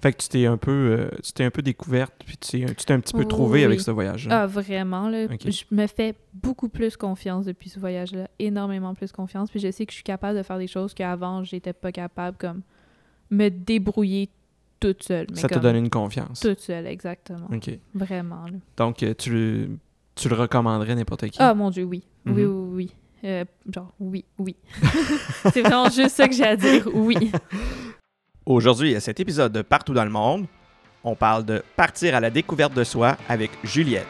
Fait que tu t'es un peu, euh, tu t'es un peu découverte, puis tu t'es, un petit peu trouvée Oui. avec ce voyage-là. Ah, vraiment, là. Je me fais beaucoup plus confiance depuis ce voyage-là. Énormément plus confiance. Puis je sais que je suis capable de faire des choses qu'avant, j'étais pas capable, comme me débrouiller toute seule. Mais ça t'a comme donné une confiance. Toute seule, exactement. OK. Vraiment, là. Donc, euh, tu le, tu le recommanderais n'importe qui? Ah, mon Dieu, oui. Oui, Mhm. oui, oui. Euh, genre, oui, oui. C'est vraiment juste ça que j'ai à dire, oui. Aujourd'hui, à cet épisode de Partout dans le monde, on parle de partir à la découverte de soi avec Juliette.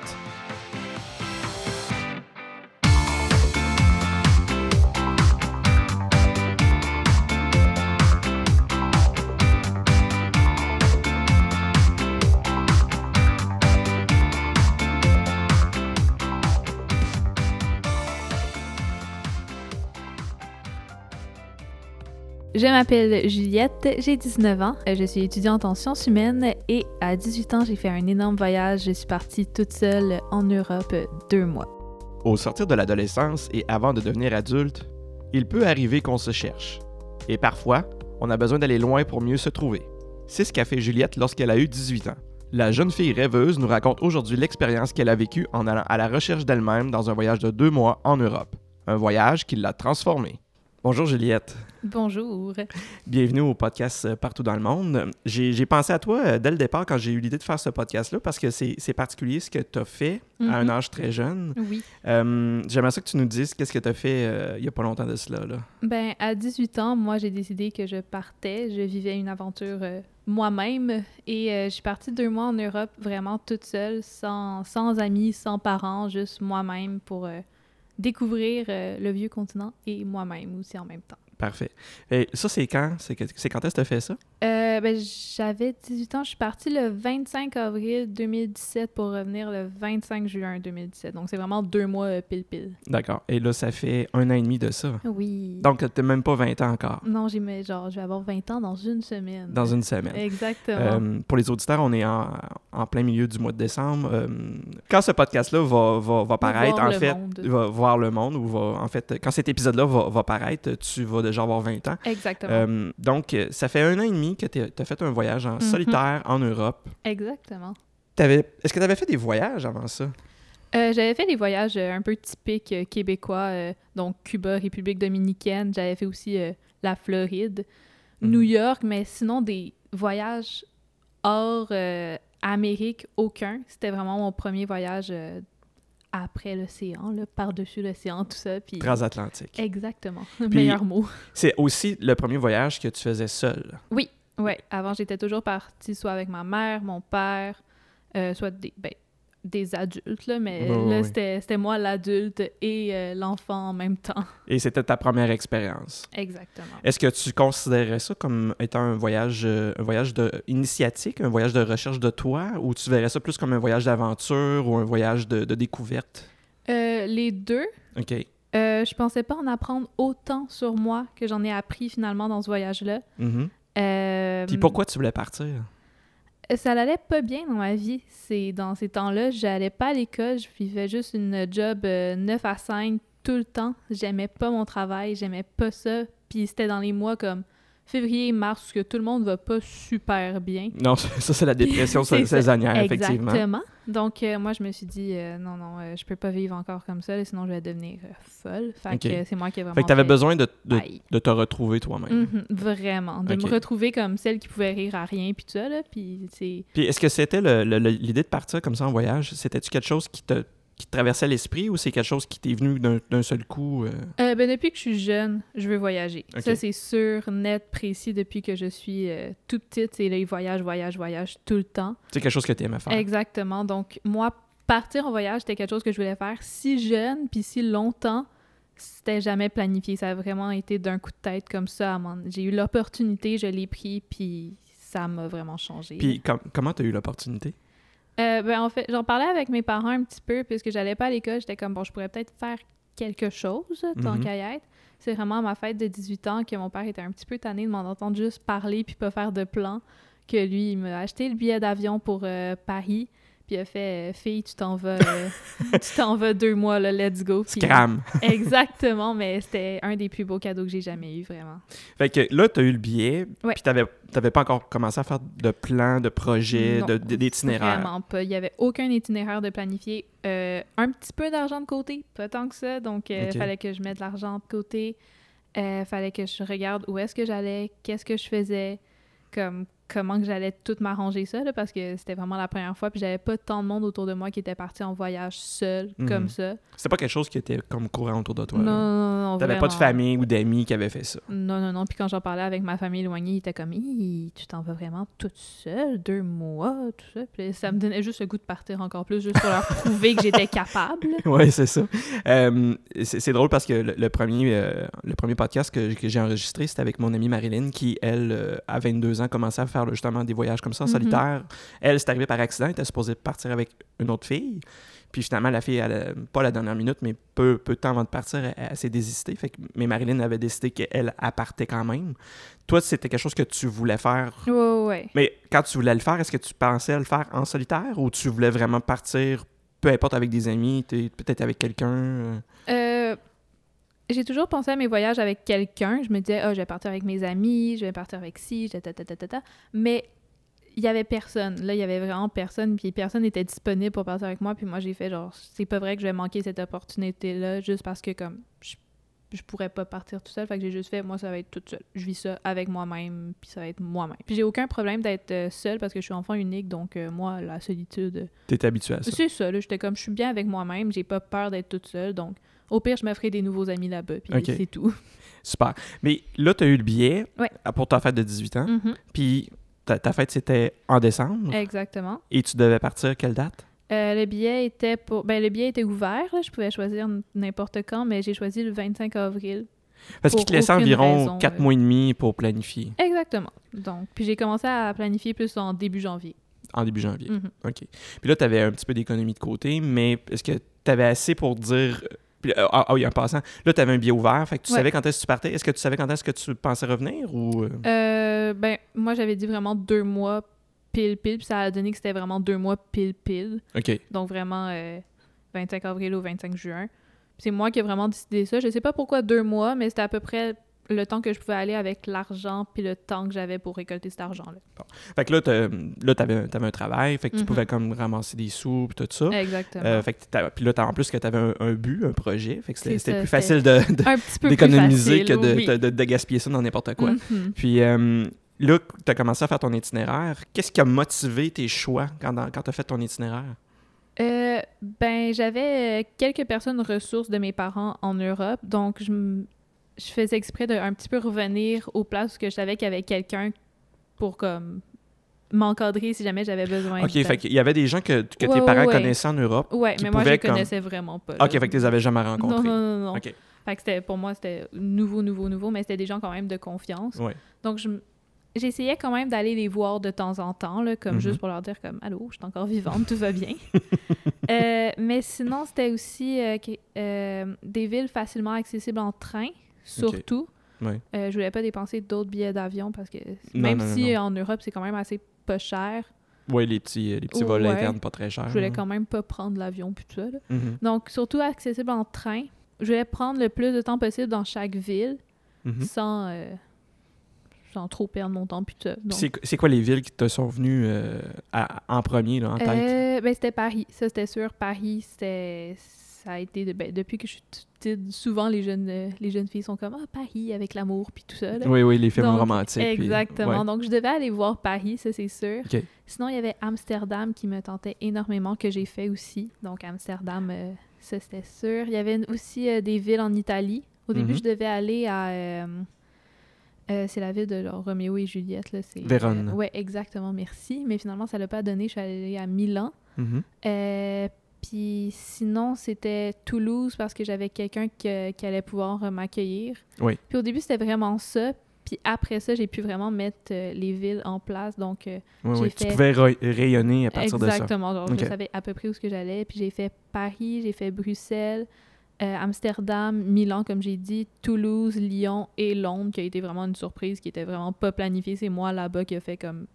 Je m'appelle Juliette, j'ai 19 ans, je suis étudiante en sciences humaines et à 18 ans, j'ai fait un énorme voyage. Je suis partie toute seule en Europe deux mois. Au sortir de l'adolescence et avant de devenir adulte, il peut arriver qu'on se cherche. Et parfois, on a besoin d'aller loin pour mieux se trouver. C'est ce qu'a fait Juliette lorsqu'elle a eu 18 ans. La jeune fille rêveuse nous raconte aujourd'hui l'expérience qu'elle a vécue en allant à la recherche d'elle-même dans un voyage de deux mois en Europe. Un voyage qui l'a transformée. Bonjour Juliette. Bonjour. Bienvenue au podcast euh, Partout dans le monde. J'ai pensé à toi euh, dès le départ quand j'ai eu l'idée de faire ce podcast-là parce que c'est particulier ce que tu as fait à un Mhm. âge très jeune. Oui. Euh, J'aimerais ça que tu nous dises qu'est-ce que tu as fait euh, il y a pas longtemps de cela. Là. Ben, à 18 ans, moi, j'ai décidé que je partais. Je vivais une aventure euh, moi-même et je suis partie deux mois en Europe vraiment toute seule, sans, sans amis, sans parents, juste moi-même pour découvrir euh, le vieux continent et moi-même aussi en même temps. Parfait. Et ça, c'est quand? C'est quand est-ce que tu as fait ça? Euh, ben, j'avais 18 ans. Je suis partie le 25 avril 2017 pour revenir le 25 juin 2017. Donc, c'est vraiment deux mois euh, pile-pile. D'accord. Et là, ça fait un an et demi de ça. Oui. Donc, tu même pas 20 ans encore, Non, j'ai genre, je vais avoir 20 ans dans une semaine. dans une semaine. Exactement. Euh, pour les auditeurs, on est en, en plein milieu du mois de décembre. Euh, quand ce podcast-là va, va, va paraître, voir en fait, monde. va voir le monde, ou va, en fait, quand cet épisode-là va, va paraître, tu vas déjà avoir 20 ans. Exactement. Euh, donc, euh, ça fait un an et demi que tu as fait un voyage en Mhm. solitaire en Europe. Exactement. Est-ce que tu avais fait des voyages avant ça? Euh, j'avais fait des voyages un peu typiques québécois, euh, donc Cuba, République dominicaine. J'avais fait aussi la Floride, Mhm. New York, mais sinon des voyages hors Amérique, aucun. C'était vraiment mon premier voyage après l'océan, par-dessus l'océan, tout ça. Puis... Transatlantique. Exactement. Meilleur mot. C'est aussi le premier voyage que tu faisais seul. Ouais, avant j'étais toujours partie soit avec ma mère, mon père, euh, soit des, ben, des adultes, là, mais ouais, là c'était moi l'adulte et euh, l'enfant en même temps. Et c'était ta première expérience. Exactement. Est-ce que tu considérais ça comme étant un voyage, euh, un voyage de, initiatique, un voyage de recherche de toi, ou tu verrais ça plus comme un voyage d'aventure ou un voyage de, de découverte? Euh, les deux, OK. je pensais pas en apprendre autant sur moi que j'en ai appris finalement dans ce voyage-là. Euh, Puis pourquoi tu voulais partir? Ça allait pas bien dans ma vie. C'est dans ces temps-là, j'allais pas à l'école, je vivais juste une job euh, 9 à 5 tout le temps. J'aimais pas mon travail, j'aimais pas ça. Puis c'était dans les mois comme février, mars, où que tout le monde va pas super bien. Non, ça, c'est la dépression saisonnière, effectivement. Exactement. Donc, euh, moi, je me suis dit, euh, non, non, euh, je peux pas vivre encore comme ça, là, sinon je vais devenir euh, folle. Fait que c'est moi qui ai vraiment. Fait que tu avais fait besoin de, de, te retrouver toi-même. Mhm, vraiment. De me retrouver comme celle qui pouvait rire à rien, puis tout ça, là. Puis c'est. Puis est-ce que c'était l'idée de partir comme ça en voyage? C'était-tu quelque chose qui te, qui te traversait l'esprit ou c'est quelque chose qui t'est venu d'un seul coup? euh? Euh, ben, depuis que je suis jeune, je veux voyager. Ça, c'est sûr, net, précis, depuis que je suis euh, toute petite. C'est là, voyage, voyage, voyage tout le temps. C'est quelque chose que tu aimais faire? Exactement. Donc, moi, partir en voyage, c'était quelque chose que je voulais faire si jeune, puis si longtemps. C'était jamais planifié. Ça a vraiment été d'un coup de tête comme ça. J'ai eu l'opportunité, je l'ai pris, puis ça m'a vraiment changé. Puis com- comment tu as eu l'opportunité? Euh, ben, en fait, j'en parlais avec mes parents un petit peu, puisque j'allais pas à l'école. J'étais comme, bon, je pourrais peut-être faire quelque chose, tant qu'à y être. C'est vraiment à ma fête de 18 ans que mon père était un petit peu tanné de m'en entendre juste parler puis pas faire de plan. Que lui, il m'a acheté le billet d'avion pour euh, Paris. Puis il a fait euh, Fille, tu t'en vas, euh, tu t'en vas deux mois, là, let's go. Scram. Exactement, mais c'était un des plus beaux cadeaux que j'ai jamais eu, vraiment. Fait que là, tu as eu le billet, Ouais. puis t'avais t'avais pas encore commencé à faire de plans, de projets, de- d'itinéraires. Vraiment pas. Il y avait aucun itinéraire de planifié. Euh, un petit peu d'argent de côté, pas tant que ça. Donc, il fallait que je mette de l'argent de côté. Il fallait que je regarde où est-ce que j'allais, qu'est-ce que je faisais, comme comment que j'allais tout m'arranger ça, là, parce que c'était vraiment la première fois. Puis j'avais pas tant de monde autour de moi qui était parti en voyage seul, Mhm. comme ça. C'était pas quelque chose qui était comme courant autour de toi. non, là? non, non, T'avais pas de famille ou d'amis qui avaient fait ça? Non, non, non. Puis quand j'en parlais avec ma famille éloignée, ils étaient comme, tu t'en vas vraiment toute seule, deux mois, tout ça. Puis ça me donnait juste le goût de partir encore plus, juste pour leur prouver que j'étais capable. Oui, c'est ça. Euh, c'est c'est drôle parce que le, le premier, euh, le premier podcast que, que j'ai enregistré, c'était avec mon amie Marilyn qui, elle, euh, à 22 ans, commençait à faire là, justement des voyages comme ça, en Mhm. solitaire. Elle, c'est arrivé par accident, elle était supposée partir avec une autre fille. Puis finalement, la fille, elle, a- pas la dernière minute, mais peu, peu de temps avant de partir, elle, elle s'est désistée. Fait que, mais Marilyn avait décidé qu'elle elle partait quand même. Toi, c'était quelque chose que tu voulais faire? Ouais, ouais. Mais quand tu voulais le faire, est-ce que tu pensais le faire en solitaire ou tu voulais vraiment partir, peu importe avec des amis, peut-être avec quelqu'un? euh? J'ai toujours pensé à mes voyages avec quelqu'un. Je me disais, ah, je vais partir avec mes amis, je vais partir avec ci, ta, ta. Mais il y avait personne. Là, il y avait vraiment personne. Puis personne n'était disponible pour partir avec moi. Puis moi, j'ai fait genre, c'est pas vrai que je vais manquer cette opportunité-là juste parce que, comme, je, je pourrais pas partir tout seul. Fait que j'ai juste fait, moi, ça va être toute seule. Je vis ça avec moi-même. Puis ça va être moi-même. Puis j'ai aucun problème d'être euh, seule parce que je suis enfant unique. Donc, euh, moi, la solitude. T'es habitué à ça. C'est ça, là. J'étais comme, je suis bien avec moi-même, j'ai pas peur d'être toute seule, donc au pire, je me ferai des nouveaux amis là-bas, puis c'est tout. Super. Mais là, tu as eu le billet Ouais. euh, pour ta fête de 18 ans. Mhm, Puis ta, ta fête, c'était en décembre. Exactement. Et tu devais partir quelle date? Euh, le billet était pour... Ben, le billet était ouvert, là. je pouvais choisir n'importe quand, mais j'ai choisi le 25 avril. Parce qu'il te laissait environ raison, 4 euh. mois et demi pour planifier Exactement. Donc, puis j'ai commencé à planifier plus en début janvier. en début janvier. Mhm. OK. Puis là, tu avais un petit peu d'économie de côté, mais est-ce que tu avais assez pour dire. puis, euh, ah, ah oui, en passant, là, tu avais un billet ouvert, fait que tu Ouais. savais quand est-ce que tu partais? Est-ce que tu savais quand est-ce que tu pensais revenir ou. Euh, ben, moi, j'avais dit vraiment deux mois pile-pile, puis ça a donné que c'était vraiment deux mois pile-pile. OK. Donc vraiment euh, 25 avril au 25 juin. C'est moi qui ai vraiment décidé ça. Je sais pas pourquoi deux mois, mais c'était à peu près le temps que je pouvais aller avec l'argent puis le temps que j'avais pour récolter cet argent-là. Fait que là, là tu avais, un travail, fait que tu Mhm. pouvais comme ramasser des sous, puis tout ça. Exactement. Euh, fait que puis là, en plus que tu avais un, un but, un projet, fait que c'était plus facile de- d'économiser que facile, de, oui. de- de- de gaspiller ça dans n'importe quoi. Mhm. Puis euh, là, tu as commencé à faire ton itinéraire. Qu'est-ce qui a motivé tes choix quand, tu as fait ton itinéraire? Euh, ben, j'avais euh, quelques personnes ressources de mes parents en Europe, donc je, faisais exprès de un petit peu revenir aux places où que je savais qu'il y avait quelqu'un pour comme m'encadrer si jamais j'avais besoin. OK, de- fait qu'il y avait des gens que, que tes parents ouais. connaissaient en Europe. Qui mais moi je les comme- connaissais vraiment pas. OK, fait que tu les avais jamais rencontrés. non, non, non. Fait que c'était, pour moi, c'était nouveau, nouveau, nouveau, mais c'était des gens quand même de confiance. Ouais. Donc, je j'essayais quand même d'aller les voir de temps en temps, là, comme Mhm. juste pour leur dire comme « Allô, je suis encore vivante, tout va bien. Euh, Mais sinon, c'était aussi euh, euh, des villes facilement accessibles en train, surtout. Ouais. Euh, je voulais pas dépenser d'autres billets d'avion parce que Non, même non, non, si en Europe, c'est quand même assez pas cher, Oui, les petits, les petits vols Ouais. internes pas très chers. je voulais quand même pas prendre l'avion puis tout ça. là. Mhm, Donc, surtout accessible en train. Je voulais prendre le plus de temps possible dans chaque ville mhm. sans, sans trop perdre mon temps. Puis c'est quoi les villes qui te sont venues euh, à- en premier, là, en tête? euh, ben, c'était Paris. Ça, c'était sûr. Paris, c'était. Ça a été. de- ben, depuis que je suis petite, souvent les jeunes, euh, les jeunes filles sont comme Ah, Paris avec l'amour, puis tout ça. là. Oui, oui, les films Donc, romantiques. puis- Exactement. ouais. Donc, je devais aller voir Paris, ça, c'est sûr. Sinon, il y avait Amsterdam qui me tentait énormément, que j'ai fait aussi. Donc, Amsterdam, euh, ça, c'était sûr. Il y avait aussi euh, des villes en Italie. Au début, Mhm. je devais aller à... euh, euh, c'est la ville de genre, Roméo et Juliette. Là, c'est, Vérone. euh, ouais, exactement, merci. Mais finalement, ça l'a pas donné. Je suis allée à Milan. Mhm. Euh, puis sinon, c'était Toulouse parce que j'avais quelqu'un que- qui allait pouvoir euh, m'accueillir. Oui. Puis au début, c'était vraiment ça. Puis après ça, j'ai pu vraiment mettre les villes en place. Donc, J'ai ouais, Tu pouvais ra- rayonner à partir de ça. exactement. Genre, Ok. Je savais à peu près où ce que j'allais. Puis j'ai fait Paris, j'ai fait Bruxelles, euh, Amsterdam, Milan, comme j'ai dit, Toulouse, Lyon et Londres, qui a été vraiment une surprise, qui était vraiment pas planifiée. C'est moi là-bas qui a fait comme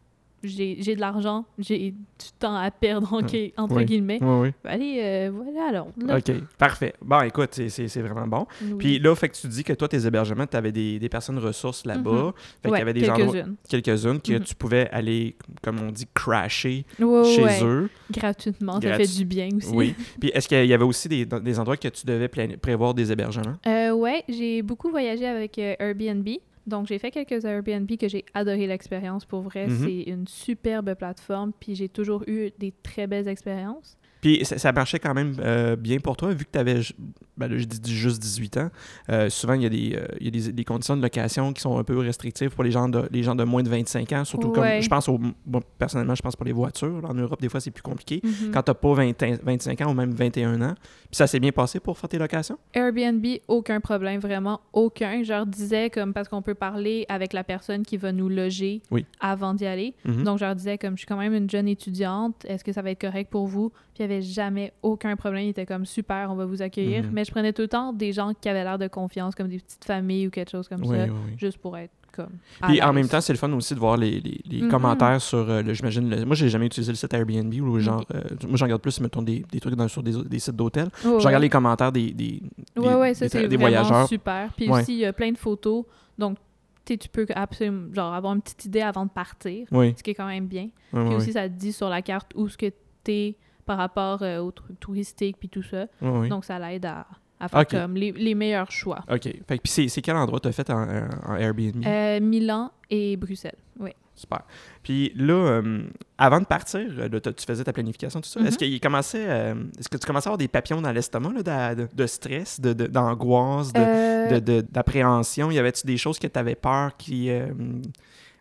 j'ai de l'argent, j'ai du temps à perdre, en- entre Oui. guillemets. Oui, oui. Allez, euh, voilà alors. Là, OK, parfait. Bon, écoute, c'est- vraiment bon. oui. Puis là, fait que tu dis que toi, tes hébergements, tu avais des, des personnes ressources là-bas. Fait qu'il Ouais, y avait des quelques-unes. quelques-unes, que Mhm. tu pouvais aller, comme on dit, crasher Ouais, chez ouais. eux. Gratuitement, ça Gratu- fait du bien aussi. Oui. Puis est-ce qu'il y avait aussi des, des endroits que tu devais prévoir des hébergements? Euh, ouais, j'ai beaucoup voyagé avec euh, Airbnb. Donc, j'ai fait quelques Airbnb que j'ai adoré l'expérience. Pour vrai, Mhm. c'est une superbe plateforme. Puis, j'ai toujours eu des très belles expériences. Puis ça, ça marchait quand même euh, bien pour toi, vu que tu avais, ben là, je dis juste 18 ans. Euh, souvent, il y a, des, euh, il y a des, des conditions de location qui sont un peu restrictives pour les gens de, les gens de moins de 25 ans, surtout comme, Ouais. je pense, au, personnellement, je pense pour les voitures. En Europe, des fois, c'est plus compliqué. Mhm. Quand tu pas 20 25 ans ou même 21 ans. Puis ça s'est bien passé pour faire tes locations? Airbnb, aucun problème, vraiment aucun. Je leur disais, comme, parce qu'on peut parler avec la personne qui va nous loger Oui. avant d'y aller. Mhm. Donc, je leur disais, comme, je suis quand même une jeune étudiante, est-ce que ça va être correct pour vous? Puis, il n'y avait jamais aucun problème. Ils étaient comme, super, on va vous accueillir. Mhm. Mais je prenais tout le temps des gens qui avaient l'air de confiance, comme des petites familles ou quelque chose comme Oui, ça, oui, oui. juste pour être comme. Puis en même temps, c'est le fun aussi de voir les, les- les Mhm. commentaires sur, euh, le- j'imagine, moi j'ai jamais utilisé le site Airbnb ou genre, euh, moi j'en regarde plus, mettons, des, des trucs dans- sur des, des sites d'hôtels. Ouais, Je ouais. regarde les commentaires des, des, des- Ouais, ouais, ça des- des voyageurs. super. Puis aussi, il y a plein de photos. Donc, tu tu peux absolument genre, avoir une petite idée avant de partir, Oui, ce qui est quand même bien. Puis aussi, ça te dit sur la carte où ce que t'es par rapport euh, aux trucs touristiques puis tout ça. oui, oui. Donc, ça l'aide à, à faire comme les, les meilleurs choix. OK. Fait que, puis c'est, quel endroit tu as fait en, en Airbnb? Euh, Milan et Bruxelles, oui. Super. Puis là, euh, avant de partir, là, tu faisais ta planification, tout ça. Mhm. Est-ce qu'il commençait, euh, est-ce que tu commençais à avoir des papillons dans l'estomac, de, de stress, de, de- d'angoisse, de, Euh, de- d'appréhension? Y avait-tu des choses que tu avais peur qui,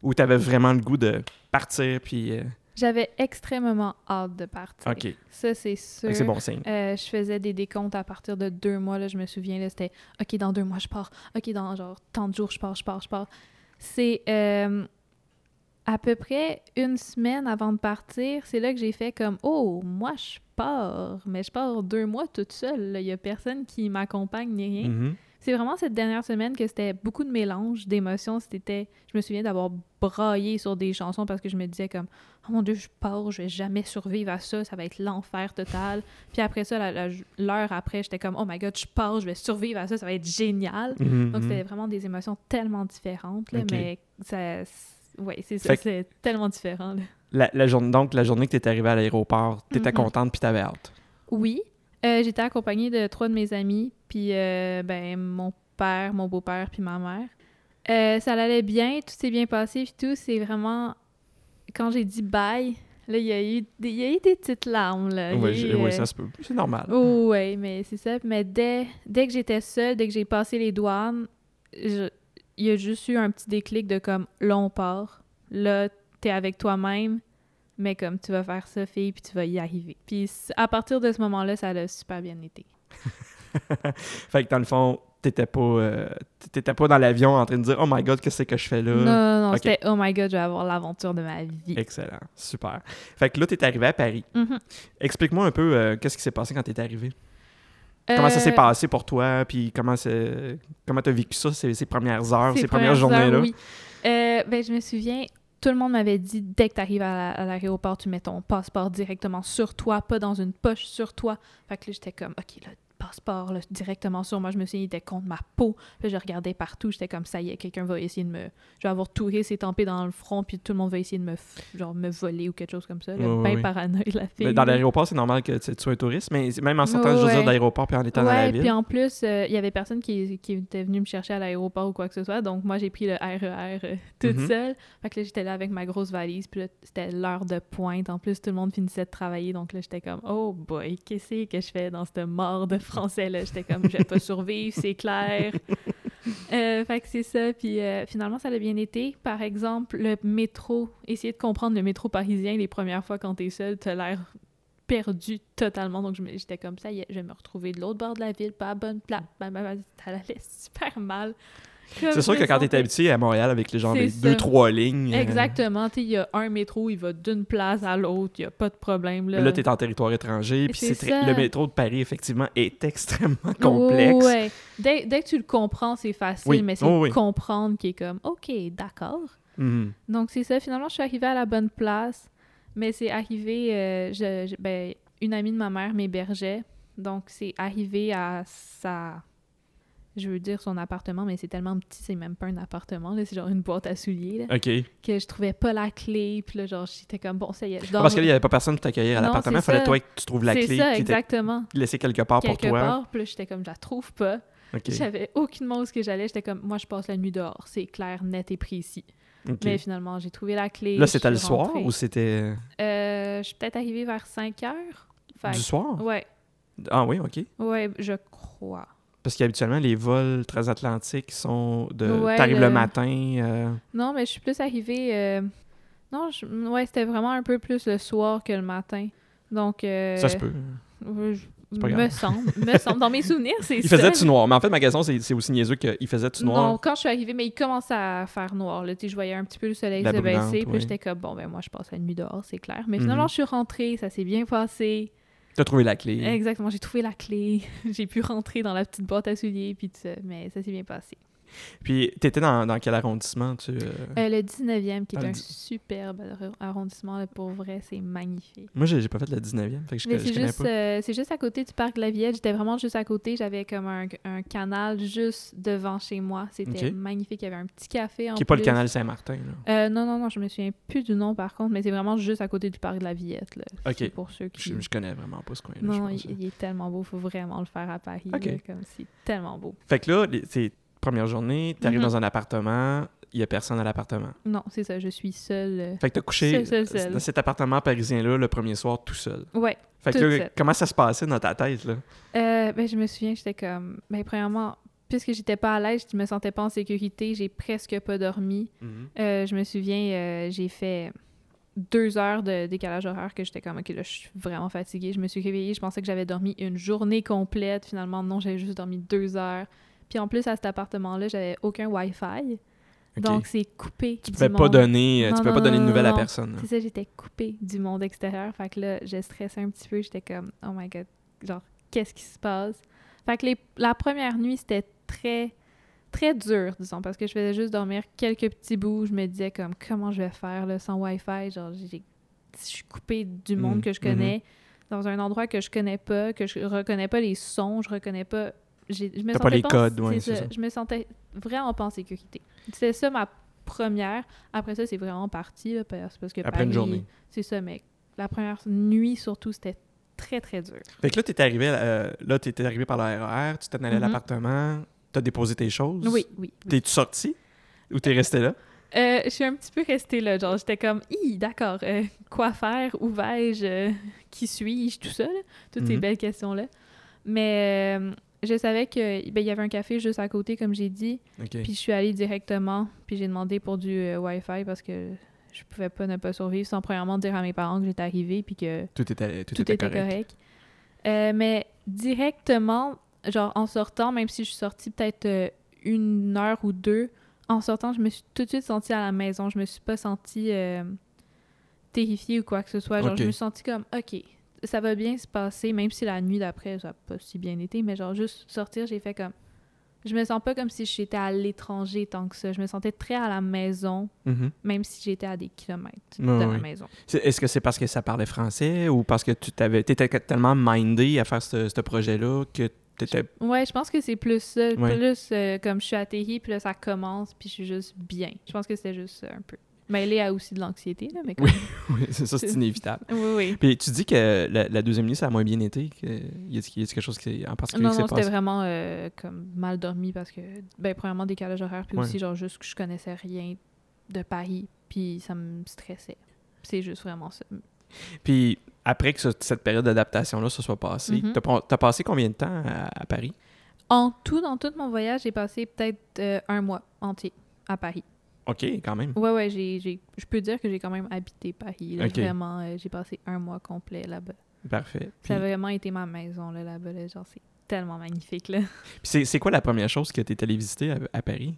où tu avais vraiment le goût de partir? Puis, J'avais extrêmement hâte de partir. OK. Ça, c'est sûr. c'est bon signe. Euh, je faisais des décomptes à partir de deux mois. Là, je me souviens, là, c'était OK, dans deux mois, je pars. OK, dans genre tant de jours, je pars, je pars, je pars. C'est euh, à peu près une semaine avant de partir. C'est là que j'ai fait comme Oh, moi, je pars. Mais je pars deux mois toute seule. Il n'y a personne qui m'accompagne ni rien. Mhm. C'est vraiment cette dernière semaine que c'était beaucoup de mélange d'émotions. C'était, je me souviens d'avoir braillé sur des chansons parce que je me disais comme, oh mon dieu, je pars, je vais jamais survivre à ça, ça va être l'enfer total. Puis après ça, l'heure après, j'étais comme, oh my god, je pars, je vais survivre à ça, ça va être génial. Mhm, Donc mhm. c'était vraiment des émotions tellement différentes, là, mais ça, ouais, c'est ça, c'est tellement différent. là. La, la journée, donc, la journée que tu es arrivé à l'aéroport, tu étais Mhm. contente puis tu avais hâte. Oui, euh, j'étais accompagnée de trois de mes amis, puis euh, ben, mon père, mon beau-père, puis ma mère. Euh, ça allait bien, tout s'est bien passé, puis tout, c'est vraiment... Quand j'ai dit bye, là, il y, a eu des- il y a eu des petites larmes, là. Oui, eu, oui, ça se peut. C'est normal. Oh, ouais, mais c'est ça. Mais dès, dès que j'étais seule, dès que j'ai passé les douanes, je- il y a juste eu un petit déclic de comme, là, on part. Là, t'es avec toi-même, mais comme, tu vas faire ça, fille, puis tu vas y arriver. Puis à partir de ce moment-là, ça a super bien été. fait que dans le fond, t'étais pas, euh, t'étais pas dans l'avion en train de dire Oh my god, qu'est-ce que je fais là? Non, non, c'était, oh my god, je vais avoir l'aventure de ma vie. Excellent, super. Fait que là, t'es arrivé à Paris. Mhm. Explique-moi un peu euh, qu'est-ce qui s'est passé quand t'es arrivé? Comment ça s'est Euh, passé pour toi, puis comment comment t'as vécu ça, ces, ces premières heures, ces, Ces premières, journées-là? oui. Ben, je me souviens, tout le monde m'avait dit dès que tu arrives à, la- à l'aéroport, tu mets ton passeport directement sur toi, pas dans une poche sur toi. Fait que là, j'étais comme, OK, le passeport là, directement sur moi. Je me souviens, il était contre ma peau. Puis je regardais partout. J'étais comme, ça y est, quelqu'un va essayer de me. Je vais avoir touriste étampé dans le front, puis tout le monde va essayer de me, genre, me voler ou quelque chose comme ça. Là, Ouais, ben ouais. paranoïe, la fille. Mais dans l'aéroport, c'est normal que tu, sois un touriste, mais même en sortant, je veux Ouais. dire, d'aéroport puis en étant dans la Ouais, ville. puis en plus, euh, il y avait personne qui, qui était venu me chercher à l'aéroport ou quoi que ce soit. Donc, moi, j'ai pris le RER euh, toute Mhm. seule. Fait que là, j'étais là avec ma grosse valise. Puis c'était l'heure de pointe. En plus, tout le monde finissait de travailler. Donc là, j'étais comme, oh boy, qu'est-ce que je fais dans ce mort de français-là? J'étais comme, je vais pas survivre, c'est clair. Euh, fait que c'est ça. Puis euh, finalement, ça a bien été. Par exemple, le métro. Essayer de comprendre le métro parisien les premières fois quand t'es seul, t'as l'air perdu totalement. Donc, j'étais comme ça, y est, je vais me retrouver de l'autre bord de la ville, pas à bonne place. Ben, ben, ben, ça allait super mal. C'est sûr que quand sentais- t'es habitué à Montréal avec les gens des deux, trois lignes. euh, Exactement. Tu il y a un métro, il va d'une place à l'autre, il n'y a pas de problème. Là, Là, t'es en territoire étranger, puis le métro de Paris, effectivement, est extrêmement complexe. Ouais. Dès, dès que tu le comprends, c'est facile, Oui. mais c'est Oh, oui. comprendre qui est comme, OK, d'accord. Mhm. Donc, c'est ça. Finalement, je suis arrivée à la bonne place. Mais c'est arrivé. euh, je- je- ben, une amie de ma mère m'hébergeait. Donc, c'est arrivé à sa. Je veux dire son appartement, mais c'est tellement petit, c'est même pas un appartement. là, C'est genre une boîte à souliers. là, OK. que je trouvais pas la clé. Puis là, genre, j'étais comme, bon, ça y est. je dors- Parce qu'il n'y avait pas personne pour t'accueillir à l'appartement. Il fallait toi que tu trouves la C'est clé ça, exactement. laissée quelque part pour Quelque toi. part. Puis là, j'étais comme, je la trouve pas. OK. J'avais aucunement où ce que j'allais. J'étais comme, moi, je passe la nuit dehors. C'est clair, net et précis. OK. Mais finalement, j'ai trouvé la clé. Là, c'était le soir ou c'était Euh, je suis peut-être arrivée vers 5 heures. Fait du soir? Ouais, Ah oui, OK. ouais, je crois. Parce qu'habituellement, les vols transatlantiques sont de... Ouais, T'arrives le- le matin... euh, Non, mais je suis plus arrivée. euh, Non, je... ouais, c'était vraiment un peu plus le soir que le matin. Donc. euh, Ça se peut. je- pas me semble, me semble. Dans mes souvenirs, c'est Il ça. faisait-tu noir? Mais en fait, ma question, c'est aussi niaiseux qu'il faisait-tu noir? Non, quand je suis arrivée, mais il commençait à faire noir. Là, je voyais un petit peu le soleil La se baisser. Puis j'étais comme, bon, ben moi, je passe la nuit dehors, c'est clair. Mais Mhm. finalement, je suis rentrée, ça s'est bien passé. T'as trouvé la clé. Exactement, j'ai trouvé la clé. j'ai pu rentrer dans la petite boîte à souliers, puis tout ça. Mais ça s'est bien passé. Puis, t'étais dans, dans quel arrondissement, tu... euh? Euh, le 19e, qui est Ah, un superbe arro- arrondissement, là, pour vrai, c'est magnifique. Moi, j'ai pas fait le 19e, fait que je, Mais c'est juste, euh, c'est juste à côté du parc de la Villette. J'étais vraiment juste à côté. J'avais comme un, un canal juste devant chez moi. C'était magnifique. Il y avait un petit café en Qui est pas le canal Saint-Martin, là. Euh, non, non, non, je me souviens plus du nom par contre, mais c'est vraiment juste à côté du parc de la Villette. Là. Ok. Pour ceux qui. Je, je connais vraiment pas ce coin-là, non, il, est tellement beau. faut vraiment le faire à Paris. Là, comme c'est tellement beau. Fait que là, c'est première journée, t'arrives Mhm. dans un appartement, il y a personne à l'appartement. Non, c'est ça. Je suis seule. euh, Fait que t'as couché dans cet appartement parisien-là le premier soir tout seul. Ouais. Fait que là, comment ça se passait dans ta tête, là? Euh, ben, je me souviens, j'étais comme. Ben, premièrement, puisque j'étais pas à l'aise, je me sentais pas en sécurité. J'ai presque pas dormi. Euh, je me souviens, euh, j'ai fait deux heures de décalage horaire que j'étais comme, OK, là, je suis vraiment fatiguée. Je me suis réveillée, je pensais que j'avais dormi une journée complète. Finalement, non, j'avais juste dormi deux heures. Puis en plus, à cet appartement-là, j'avais aucun Wi-Fi. Donc, c'est coupé. tu du pouvais pas donner, euh, Non, tu non, pas donner de nouvelles à personne. C'est ça, j'étais coupée du monde extérieur. Fait que là, je stressais un petit peu. J'étais comme, oh my god, genre, qu'est-ce qui se passe? Fait que les- la première nuit, c'était très, très dur, disons, parce que je faisais juste dormir quelques petits bouts. Je me disais, comme, comment je vais faire là, sans Wi-Fi? Genre, j'ai- je suis coupée du monde Mm, que je connais, dans un endroit que je connais pas, que je reconnais pas les sons, je reconnais pas. Je me T'as pas sentais les codes, ouais, ça. ça. Je me sentais vraiment pas en sécurité. C'était ça ma première. Après ça, c'est vraiment parti, là, parce que Après une journée. C'est ça, mais la première nuit, surtout, c'était très, très dur. Fait que là, t'étais arrivé, euh, là, t'étais arrivé par le RER, tu t'en allais à Mhm. l'appartement, t'as déposé tes choses. Oui, oui. oui. T'es-tu sorti ou t'es resté là? Euh, je suis un petit peu restée là, genre, j'étais comme, hi, d'accord, euh, quoi faire, où vais-je, euh, qui suis-je, tout ça, là, toutes ces Mhm. belles questions-là. Mais euh, je savais que ben, il y avait un café juste à côté, comme j'ai dit, puis je suis allée directement, puis j'ai demandé pour du euh, Wi-Fi parce que je pouvais pas ne pas survivre sans premièrement dire à mes parents que j'étais arrivée, puis que Tout était, tout tout était était correct. correct. Euh, mais directement, genre en sortant, même si je suis sortie peut-être euh, une heure ou deux, en sortant, je me suis tout de suite sentie à la maison. Je me suis pas sentie terrifiée ou quoi que ce soit. Genre, je me suis sentie comme, OK, ça va bien se passer, même si la nuit d'après, ça n'a pas si bien été, mais genre, juste sortir, j'ai fait comme. Je me sens pas comme si j'étais à l'étranger tant que ça. Je me sentais très à la maison, Mhm. même si j'étais à des kilomètres de la ouais. maison. Est-ce que c'est parce que ça parlait français ou parce que tu t'avais, t'étais tellement mindé à faire ce, ce projet-là que t'étais... Ouais, je pense que c'est plus ça. Ouais. Plus euh, comme je suis atterrie, puis là, ça commence, puis je suis juste bien. Je pense que c'était juste ça, un peu. Mêlé à aussi de l'anxiété, là, mais comme... Oui, c'est ça, c'est inévitable. oui, oui. Puis tu dis que la, la deuxième nuit, ça a moins bien été. Que... Y a-t-il quelque chose qui, en particulier Non, qui s'est non, c'était vraiment euh, comme mal dormi parce que, ben, premièrement, décalage horaire, puis Ouais. aussi, genre, juste que je connaissais rien de Paris, puis ça me stressait. C'est juste vraiment ça. Puis après que ce- cette période d'adaptation-là se soit passée, t'as pas- t'as passé combien de temps à, à Paris? En tout, dans tout mon voyage, j'ai passé peut-être euh, un mois entier à Paris. OK, quand même. Ouais, ouais, j'ai, je peux dire que j'ai quand même habité Paris. là. Vraiment, euh, j'ai passé un mois complet là-bas. Parfait. Puis, Ça a vraiment été ma maison là, là-bas. là. Genre, c'est tellement magnifique. Là. puis c'est, quoi la première chose que tu es allé visiter à, à Paris?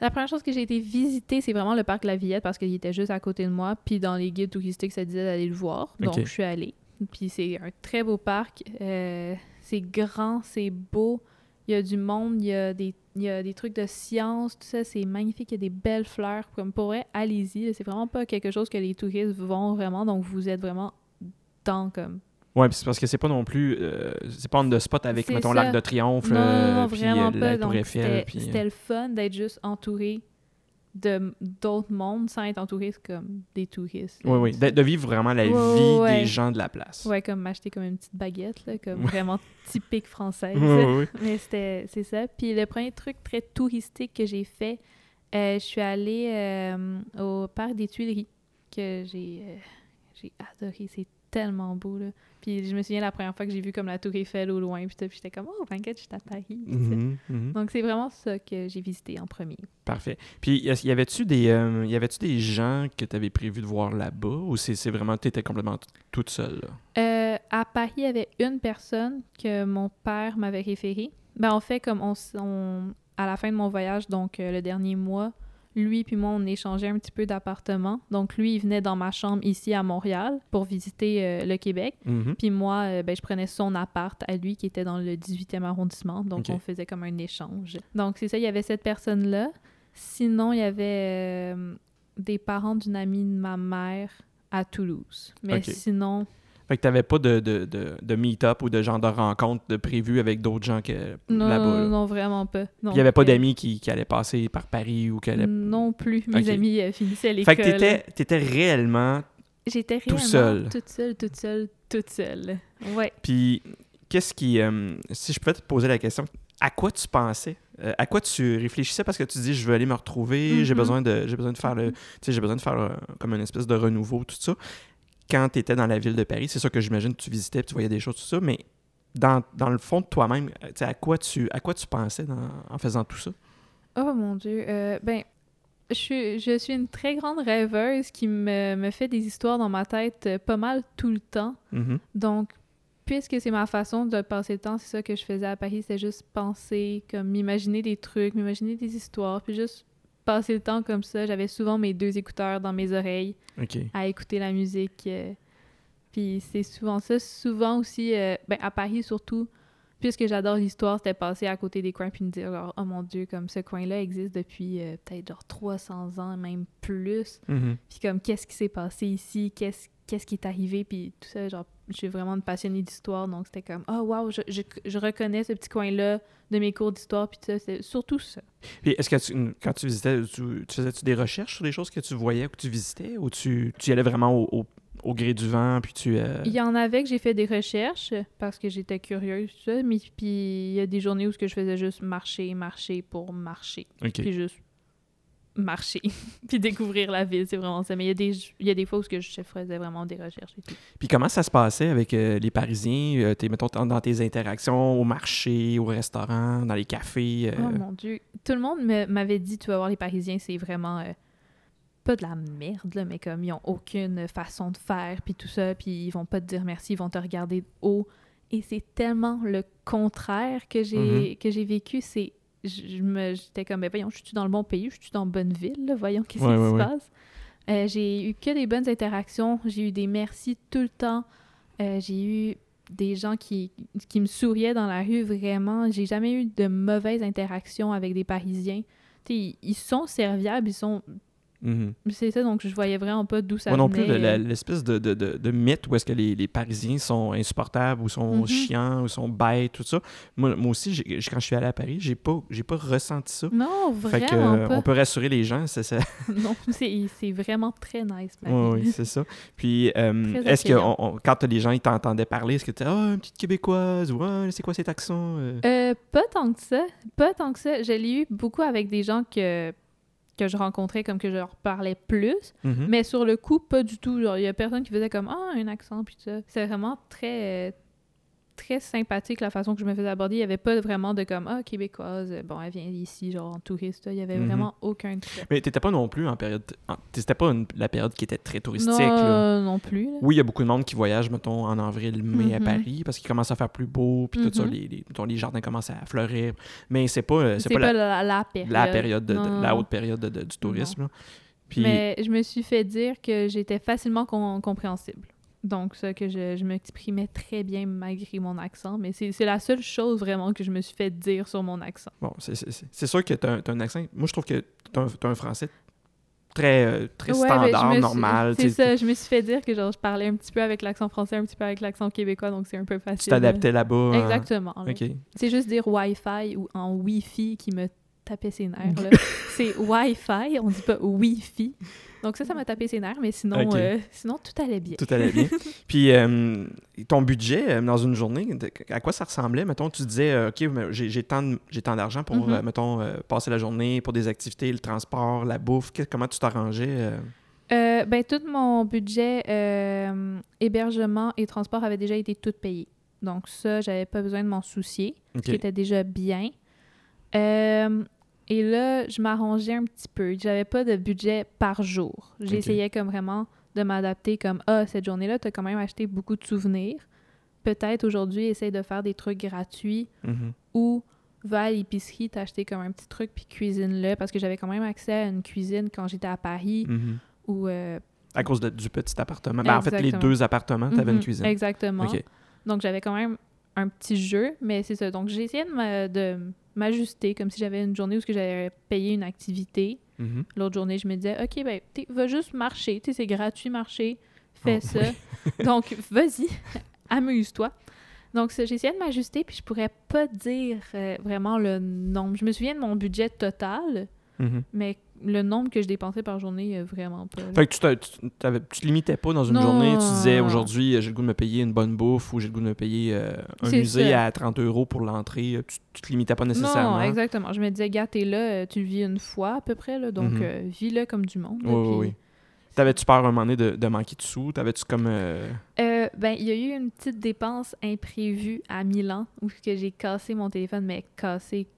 La première chose que j'ai été visiter, c'est vraiment le parc La Villette parce qu'il était juste à côté de moi. Puis dans les guides touristiques, ça disait d'aller le voir. Donc, je suis allée. Puis c'est un très beau parc. Euh, c'est grand, c'est beau. Il y a du monde, il y a des, il y a des trucs de science, tout ça, c'est magnifique. Il y a des belles fleurs. Comme pour vrai, allez-y. C'est vraiment pas quelque chose que les touristes vont vraiment, donc vous êtes vraiment dans comme Ouais, puis c'est parce que c'est pas non plus. euh, c'est pas on the spot avec, mettons, l'Arc de Triomphe, Non, euh, non, puis vraiment euh, pas. la Tour Donc, Eiffel. c'était puis, euh, c'était le fun d'être juste entouré d'autres mondes sans être entouré comme des touristes. là. Oui, oui. De, de vivre vraiment la vie ouais. des gens de la place. Ouais, comme m'acheter comme une petite baguette, là, comme vraiment typique française. Ouais, ouais. Mais c'était, c'est ça. Puis le premier truc très touristique que j'ai fait, euh, je suis allée euh, au parc des Tuileries, que j'ai, euh, j'ai adoré. C'est tellement beau, là. Puis je me souviens la première fois que j'ai vu comme la Tour Eiffel au loin, puis j'étais comme, oh, 24, je suis à Paris. Mhm, mhm. Donc c'est vraiment ça que j'ai visité en premier. Parfait. Puis, y avait-tu des, euh, y avait-tu des gens que tu avais prévu de voir là-bas ou c'est c'est vraiment, tu étais complètement toute seule? là? Euh, à Paris, il y avait une personne que mon père m'avait référée. Ben, en fait, comme on- à la fin de mon voyage, donc euh, le dernier mois, lui puis moi, on échangeait un petit peu d'appartements. Donc lui, il venait dans ma chambre ici à Montréal pour visiter euh, le Québec. Mhm. Puis moi, euh, ben, je prenais son appart à lui qui était dans le 18e arrondissement. Donc on faisait comme un échange. Donc c'est ça, il y avait cette personne-là. Sinon, il y avait euh, des parents d'une amie de ma mère à Toulouse. Mais sinon, Fait que t'avais pas de, de, de, de meet-up ou de genre de rencontre de prévu avec d'autres gens que non, là-bas. non, là. non, vraiment pas. Il y avait pas d'amis qui, qui allaient passer par Paris ou qui allaient... Non plus. Mes amis euh, finissaient l'école. Fait que t'étais, t'étais réellement... J'étais tout réellement seul. toute seule, toute seule, toute seule. Ouais. Puis qu'est-ce qui... euh, si je peux te poser la question, à quoi tu pensais? Euh, à quoi tu réfléchissais? Parce que tu dis je veux aller me retrouver, j'ai Mhm. besoin de j'ai besoin de faire le tu sais j'ai besoin de faire euh, comme une espèce de renouveau tout ça. Quand tu étais dans la ville de Paris, c'est sûr que j'imagine que tu visitais, tu voyais des choses tout ça, mais dans, dans le fond de toi-même, euh, à quoi tu à quoi tu pensais dans- en faisant tout ça? Oh mon Dieu. Euh, ben, je suis, je suis une très grande rêveuse qui me, me fait des histoires dans ma tête euh, pas mal tout le temps. Mhm. Donc, puisque c'est ma façon de passer le temps, c'est ça que je faisais à Paris, c'était juste penser, comme m'imaginer des trucs, m'imaginer des histoires, puis juste passer le temps comme ça. J'avais souvent mes deux écouteurs dans mes oreilles à écouter la musique. euh, puis c'est souvent ça. Souvent aussi, euh, ben, à Paris surtout, puisque j'adore l'histoire, c'était passer à côté des coins puis me dire, genre, oh mon Dieu, comme ce coin-là existe depuis euh, peut-être genre 300 ans, même plus. Mhm. Puis comme, qu'est-ce qui s'est passé ici? Qu'est-ce qu'est-ce qui est arrivé? Puis tout ça, genre, je suis vraiment une passionnée d'histoire, donc c'était comme, oh wow, je, je, je reconnais ce petit coin-là de mes cours d'histoire, puis tout ça, c'est surtout ça. Puis est-ce que tu- quand tu visitais, tu, tu faisais-tu des recherches sur des choses que tu voyais ou que tu visitais ou tu, tu y allais vraiment au, au- au gré du vent puis tu euh, Il y en avait que j'ai fait des recherches parce que j'étais curieuse, tout ça, mais puis il y a des journées où ce que je faisais juste marcher, marcher pour marcher, puis juste marcher, puis découvrir la ville, c'est vraiment ça. Mais il y a des, il y a des fois où que je faisais vraiment des recherches et tout. Puis comment ça se passait avec euh, les Parisiens, euh, t'es, mettons, dans tes interactions au marché, au restaurant, dans les cafés? euh, Oh mon Dieu. Tout le monde m'avait dit, tu vas voir les Parisiens, c'est vraiment euh, pas de la merde, là, mais comme ils ont aucune façon de faire, puis tout ça, puis ils vont pas te dire merci, ils vont te regarder de haut. Et c'est tellement le contraire que j'ai Mhm. que j'ai vécu. C'est je je me j'étais comme ben voyons, je suis dans le bon pays, je suis dans la bonne ville, là, voyons qu'est-ce qui ouais, se ouais. passe? Euh, j'ai eu que des bonnes interactions, j'ai eu des merci tout le temps. Euh, j'ai eu des gens qui, qui me souriaient dans la rue, vraiment. J'ai jamais eu de mauvaises interactions avec des Parisiens. Ils sont serviables, ils sont... mhm. C'est ça, donc je voyais vraiment pas d'où ça Moi non venait. plus, euh. l'espèce de, de, de, de mythe où est-ce que les, les Parisiens sont insupportables ou sont Mhm. chiants ou sont bêtes, tout ça. Moi, moi aussi, quand je suis allé à Paris, j'ai pas, pas ressenti ça. Non, Fait que, vraiment euh, pas. on peut rassurer les gens, c'est ça. non, c'est vraiment très nice. Paris. Oui, oui, c'est ça. Puis, euh, est-ce que on- on- quand les gens t'entendaient parler, est-ce que tu disais, ah, une petite québécoise ou ah, c'est quoi cet accent? Euh, pas tant que ça. Pas tant que ça. Je l'ai eu beaucoup avec des gens que, que je rencontrais, comme que je leur parlais plus. Mhm. Mais sur le coup, pas du tout. Il y a personne qui faisait comme Ah, un accent, puis tout ça. C'est vraiment très, euh, très sympathique la façon que je me faisais aborder. Il y avait pas vraiment de comme Ah, québécoise, bon, elle vient ici, genre en touriste. Il y avait Mhm. vraiment aucun ça. Mais t'étais pas non plus en période. C'était pas une- la période qui était très touristique. non, là. non plus. là. Oui, il y a beaucoup de monde qui voyage, mettons, en avril, mai à Mhm. Paris, parce qu'il commence à faire plus beau, puis tout ça, Mhm. les, les, mettons, les jardins commencent à fleurir. Mais c'est pas, euh, c'est pas, pas, la, période. la période, de, de- Non, la haute période de- de- du tourisme. Puis, Mais je me suis fait dire que j'étais facilement com- compréhensible. Donc, ça, que je, je m'exprimais très bien malgré mon accent, mais c'est la seule chose vraiment que je me suis fait dire sur mon accent. Bon, c'est- sûr que tu as, un accent. Moi, je trouve que tu as, un français très, euh, très Ouais, standard, normal. C'est ça, je me suis fait dire que genre, je parlais un petit peu avec l'accent français, un petit peu avec l'accent québécois, donc c'est un peu facile. Tu t'adaptais là-bas. hein. Exactement. là. OK. C'est juste dire Wi-Fi ou en Wi-Fi qui me tapait ses nerfs. là. c'est Wi-Fi, on dit pas Wi-Fi. Donc ça, ça m'a tapé ses nerfs, mais sinon, euh, sinon tout allait bien. Tout allait bien. Puis, euh, ton budget euh, dans une journée, à quoi ça ressemblait? Mettons, tu disais, OK, j'ai tant de- j'ai tant d'argent pour, Mhm. euh, mettons, passer la journée, pour des activités, le transport, la bouffe. Que- comment tu t'arrangeais? ben, tout mon budget hébergement et transport avait déjà été tout payé. Donc ça, j'avais pas besoin de m'en soucier, ce qui était déjà bien. Euh, et là, je m'arrangeais un petit peu. J'avais pas de budget par jour. J'essayais comme vraiment de m'adapter comme « Ah, cette journée-là, tu as quand même acheté beaucoup de souvenirs. Peut-être aujourd'hui, essaye de faire des trucs gratuits Mhm. ou va à l'épicerie t'acheter comme un petit truc puis cuisine-le. » Parce que j'avais quand même accès à une cuisine quand j'étais à Paris Mhm. ou... euh, À cause de- du petit appartement. Ben, en fait, les deux appartements, tu avais une Mhm, cuisine. Exactement. Donc, j'avais quand même un petit jeu, mais c'est ça. Donc, j'ai essayé de m'a- de m'ajuster comme si j'avais une journée où j'avais payé une activité. Mhm. L'autre journée, je me disais, OK, ben, va juste marcher. Tu sais, c'est gratuit marcher. Fais Oh, ça. Donc, vas-y, amuse-toi. Donc, essayé de m'ajuster, puis je pourrais pas dire euh, vraiment le nombre. Je me souviens de mon budget total, Mhm. mais le nombre que je dépensais par journée, euh, vraiment pas. là. Fait que tu, te- tu, tu te limitais pas dans une Non. journée, tu disais aujourd'hui euh, j'ai le goût de me payer une bonne bouffe ou j'ai le goût de me payer euh, un musée ça. à 30 euros pour l'entrée. Tu, tu te limitais pas nécessairement. Non, exactement. Je me disais, gars, t'es là, tu le vis une fois à peu près, là, donc Mhm. euh, vis-le comme du monde. là, Oui, oui, puis- oui. T'avais-tu peur à un moment donné de, de manquer de sous? T'avais-tu comme. euh, Euh, ben, il y a eu une petite dépense imprévue à Milan où j'ai cassé mon téléphone, mais cassé,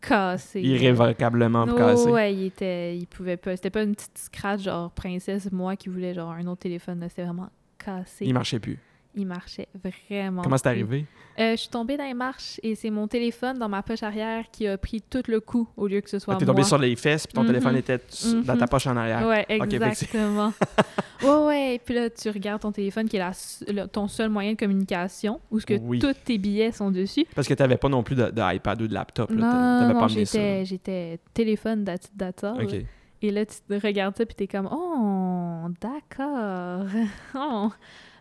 cassé. irrévocablement Oh, cassé? ouais, il était, il pouvait pas. C'était pas une petite scratch genre princesse, moi qui voulais genre un autre téléphone, c'était vraiment cassé. Il marchait plus. Il marchait vraiment. Comment c'est arrivé? Euh, je suis tombée dans les marches et c'est mon téléphone dans ma poche arrière qui a pris tout le coup au lieu que ce soit Ah, T'es moi. tombé sur les fesses puis ton Mhm. téléphone était dans ta Mhm. poche en arrière. Ouais, exactement. ouais, ouais. Et puis là, tu regardes ton téléphone qui est la le- ton seul moyen de communication où ce que Oui. tous tes billets sont dessus. Parce que t'avais pas non plus de, de iPad ou de laptop. là. non, non, pas j'étais, j'étais téléphone data. data là. OK. Et là, tu regardes ça puis t'es comme, oh, d'accord. Oh.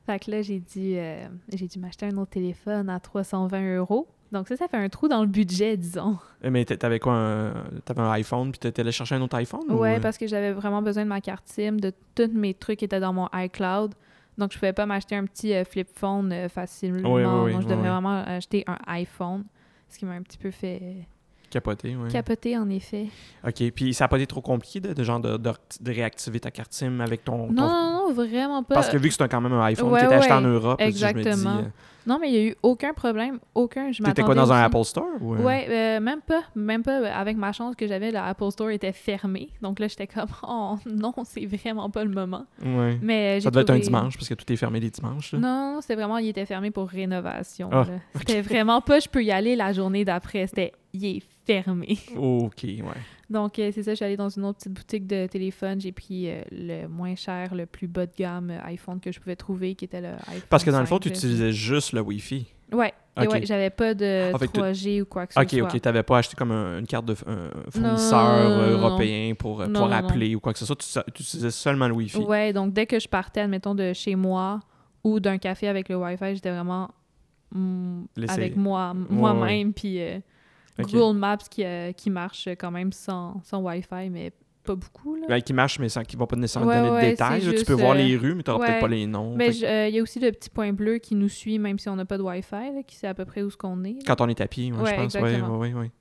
Fait que là, j'ai dû, euh, j'ai dû m'acheter un autre téléphone à 320 euros. Donc ça, ça fait un trou dans le budget, disons. Eh, Mais t'a- t'avais quoi? Un... T'avais un iPhone puis t'étais allé chercher un autre iPhone? ou, Ouais, euh? parce que j'avais vraiment besoin de ma carte SIM, de tous mes trucs qui étaient dans mon iCloud. Donc, je pouvais pas m'acheter un petit euh, flip phone euh, facilement. Oui, oui, oui, Donc, je oui. vraiment acheter un iPhone. Ce qui m'a un petit peu fait Capoté, oui. capoter, en effet. OK. Puis ça a pas été trop compliqué de, de genre de, de, de réactiver ta carte SIM avec ton... ton- Non, non, non, vraiment pas. Parce que vu que c'était quand même un iPhone Ouais, qui était acheté en Europe, je me dis, exactement. euh, Non, mais il y a eu aucun problème. Aucun. Je T'étais quoi dans un Apple Store? Ou, euh? Ouais, euh, même pas. Même pas. Avec ma chance que j'avais, le Apple Store était fermé. Donc là, j'étais comme, oh non, c'est vraiment pas le moment. Ouais. Mais Ça devait être un dimanche parce que tout est fermé les dimanches. là. Non, c'était vraiment, il était fermé pour rénovation. Ah. C'était vraiment pas, je peux y aller la journée d'après. C'était, il est fermé. OK, ouais. Donc, euh, c'est ça, je suis allée dans une autre petite boutique de téléphone. J'ai pris euh, le moins cher, le plus bas de gamme euh, iPhone que je pouvais trouver, qui était le iPhone Parce que dans le fond, 5, tu utilisais juste le Wi-Fi. Ouais, et Ok. ouais, j'avais pas de Ah, fait que tu- 3G ou quoi que ce OK, soit. OK. T'avais pas acheté comme un- une carte de un fournisseur Non, non, non, non. européen pour appeler ou quoi que ce soit. Tu, tu utilisais seulement le Wi-Fi. Ouais, donc dès que je partais, admettons, de chez moi ou d'un café avec le Wi-Fi, j'étais vraiment mm, avec moi, moi-même, puis euh, Ok. Google Maps qui, euh, qui marche quand même sans, sans Wi-Fi, mais pas beaucoup, là. Ouais, qui marche, mais sans, qui va pas nécessairement Ouais, donner ouais, de détails. là. Tu peux voir euh, les rues, mais tu n'auras peut-être pas les noms. Mais euh, il y a aussi le petit point bleu qui nous suit, même si on n'a pas de Wi-Fi, là, qui sait à peu près où ce qu'on est. Quand on est à pied, je pense.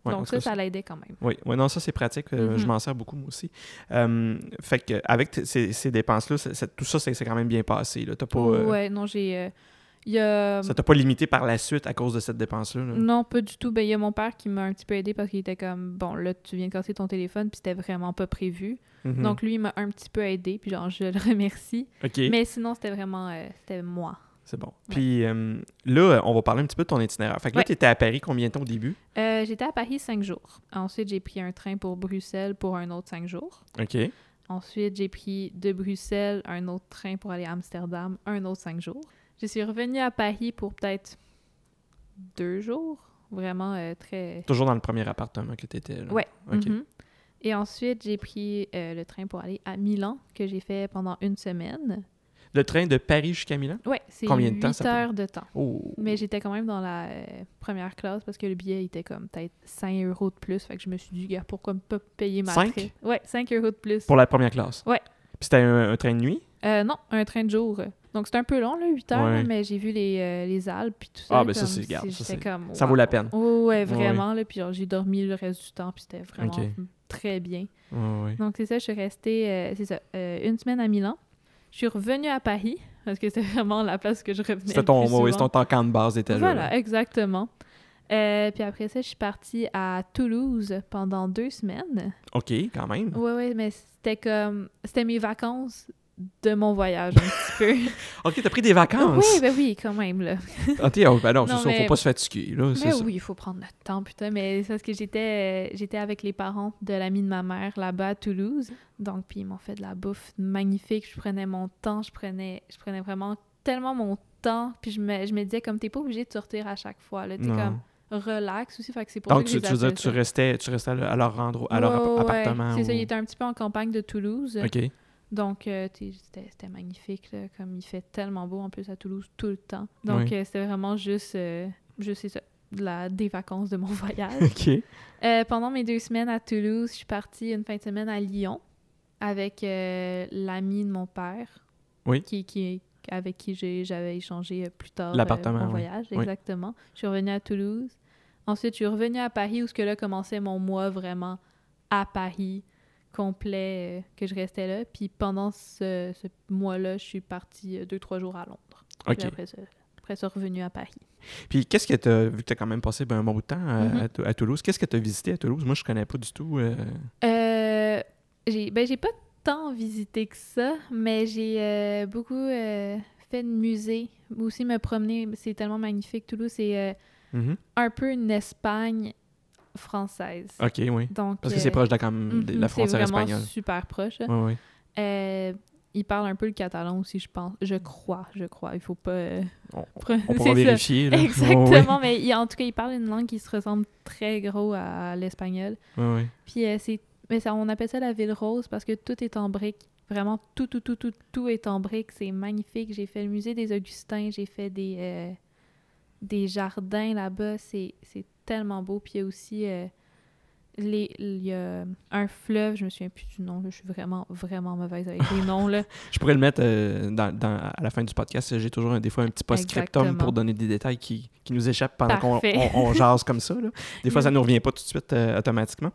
Donc ça, cas, ça l'aidait quand même. Oui, ouais, non, ça c'est pratique. euh, Mhm. Je m'en sers beaucoup moi aussi. Fait que avec ces, ces dépenses-là, tout ça, c'est quand même bien passé. Pas, Ouais, non, j'ai... il y a... Ça t'a pas limité par la suite à cause de cette dépense-là. là? Non, pas du tout. Ben, il y a mon père qui m'a un petit peu aidé parce qu'il était comme, bon, là, tu viens de casser ton téléphone, puis c'était vraiment pas prévu. Mhm. Donc, lui, il m'a un petit peu aidé, puis genre, je le remercie. Mais sinon, c'était vraiment, euh, c'était moi. c'est bon. Puis euh, là, on va parler un petit peu de ton itinéraire. Fait que là, Ouais. tu étais à Paris combien de temps au début? Euh, J'étais à Paris cinq jours. Ensuite, j'ai pris un train pour Bruxelles pour un autre cinq jours. OK. Ensuite, j'ai pris de Bruxelles un autre train pour aller à Amsterdam, un autre cinq jours. Je suis revenue à Paris pour peut-être deux jours. Vraiment euh, très. Toujours dans le premier appartement que tu étais. Là. Ouais. OK. Mhm. Et ensuite, j'ai pris euh, le train pour aller à Milan, que j'ai fait pendant une semaine. Le train de Paris jusqu'à Milan? Ouais, c'est Combien de 8 temps peut- heures de temps. Oh. Mais j'étais quand même dans la euh, première classe parce que le billet était comme peut-être 5 euros de plus. Fait que je me suis dit, gars, pourquoi pas payer ma Cinq? traite? Ouais, 5 euros de plus. Pour la première classe? Ouais. Puis c'était un, un train de nuit? Euh, non, un train de jour. Donc c'est un peu long, là, 8 heures, Ouais. mais j'ai vu les, euh, les Alpes puis tout ça. Ah, ben ça, c'est- c'est- ça, comme, ça vaut la peine. Oh, ouais, Ouais, vraiment. Là, puis j'ai dormi le reste du temps, puis c'était vraiment très bien. Ouais. Donc c'est ça, je suis restée, euh, c'est ça, euh, une semaine à Milan. Je suis revenue à Paris, parce que c'était vraiment la place que je revenais C'était le ton, plus souvent. c'était ton camp de base était là, Voilà, là. exactement. Euh, puis après ça, je suis partie à Toulouse pendant deux semaines. OK, quand même. Ouais, ouais, mais c'était comme... C'était mes vacances de mon voyage, un petit peu. OK, t'as pris des vacances? Oui, ben oui, quand même, là. OK, oh, ben non, c'est ça, faut pas se fatiguer, là, c'est ça. oui, il faut prendre notre temps, putain. Mais c'est parce que j'étais euh, j'étais avec les parents de l'ami de ma mère là-bas à Toulouse. Donc, puis ils m'ont fait de la bouffe magnifique. Je prenais mon temps, je prenais, je prenais vraiment tellement mon temps. Puis je me, je me disais, comme, t'es pas obligé de sortir à chaque fois. Là, t'es comme relax aussi. Fait que c'est pour Donc, tu, tu, dire, tu restais, tu restais à leur- endroit, à leur Ouais, app- ouais, appartement. C'est ça, il était un petit peu en campagne de Toulouse. OK. Donc, euh, c'était magnifique, là, comme il fait tellement beau en plus à Toulouse tout le temps. Donc, Oui. euh, c'était vraiment juste, euh, juste ça, de la, des vacances de mon voyage. Pendant mes deux semaines à Toulouse, je suis partie une fin de semaine à Lyon avec l'ami de mon père. Oui. Qui, qui, avec qui j'avais échangé plus tard L'appartement, mon voyage, Oui. exactement. Je suis revenue à Toulouse. Ensuite, je suis revenue à Paris où ce que là commençait mon mois vraiment à Paris complet euh, que je restais là. Puis pendant ce, ce mois-là, je suis partie euh, deux, trois jours à Londres. Puis après ça, après ça, revenue à Paris. Puis qu'est-ce que tu as, vu que tu as quand même passé ben, un bon bout de temps à, Mhm. à Tou- à Toulouse, qu'est-ce que tu as visité à Toulouse? Moi, je connais pas du tout. euh, Euh, j'ai ben pas tant visité que ça, mais j'ai euh, beaucoup fait de musée. Aussi me promener, c'est tellement magnifique. Toulouse, c'est euh, mhm. un peu une Espagne française. OK, oui. Donc, Parce que euh, c'est proche de la, comme, de mhm, la c'est frontière espagnole. super proche. là. Oui, oui. Euh, ils parlent un peu le catalan aussi, je pense. Je crois, je crois. Il faut pas. euh, On, on pourra c'est vérifier. Là. Exactement, mais il- en tout cas, ils parlent une langue qui se ressemble très gros à l'espagnol. Oui, oui. Puis euh, c'est mais ça on appelle ça la ville rose parce que tout est en briques. Vraiment tout tout tout tout tout est en briques, c'est magnifique. J'ai fait le musée des Augustins, j'ai fait des euh, des jardins là-bas, c'est c'est tellement beau. Puis il y a aussi euh, les il y a un fleuve, je me souviens plus du nom, là, je suis vraiment vraiment mauvaise avec les noms là. Je pourrais le mettre euh, dans, dans- à la fin du podcast. J'ai toujours un, des fois un petit post-scriptum pour donner des détails qui, qui nous échappent pendant qu'on Parfait. on, on jase comme ça. là. Des fois, ça ne nous revient pas tout de suite euh, automatiquement.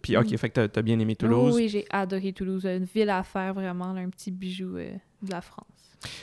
Puis, OK, Mm. fait que tu as, bien aimé Toulouse. Oui, j'ai adoré Toulouse, une ville à faire vraiment, là, un petit bijou euh, de la France.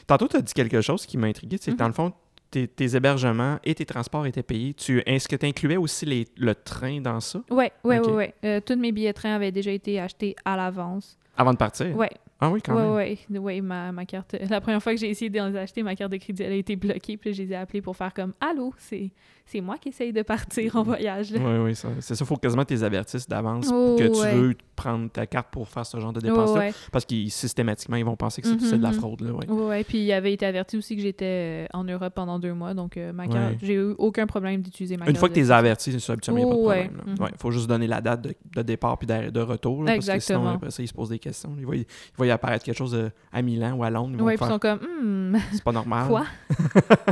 Tantôt, tu as dit quelque chose qui m'a intrigué. C'est que dans Mhm. le fond, tes, tes hébergements et tes transports étaient payés. Tu, est-ce que tu incluais aussi les, le train dans ça? Ouais, Ok. ouais, ouais. Euh, tous mes billets de train avaient déjà été achetés à l'avance. avant de partir? Ouais, Ah oui, quand ouais, même. ouais, ouais. ma, ma carte. La première fois que j'ai essayé de les acheter, ma carte de crédit elle a été bloquée. Puis je les ai appelés pour faire comme Allô, c'est c'est moi qui essaye de partir en voyage. là. Oui, oui, ça- c'est ça. Il faut quasiment tes avertisses d'avance Oh, que tu veux prendre ta carte pour faire ce genre de dépenses-là. ouais. Parce qu'ils systématiquement, ils vont penser que c'est Mhm, c'est de la mhm. fraude. Là, ouais. Ouais, ouais. Puis il avait été averti aussi que j'étais euh, en Europe pendant deux mois. Donc, euh, ma carte, j'ai eu aucun problème d'utiliser ma Une carte. fois que tu es crédit. averti, c'est habituellement, il n'y a pas de problème. Il faut juste donner la date de, de départ puis de, de retour. là, parce que sinon, Exactement. après ça, ils se posent des questions. Il va, y- il va y apparaître quelque chose euh, à Milan ou à Londres. Ouais, puis ils sont comme Hmm, c'est pas normal. Quoi?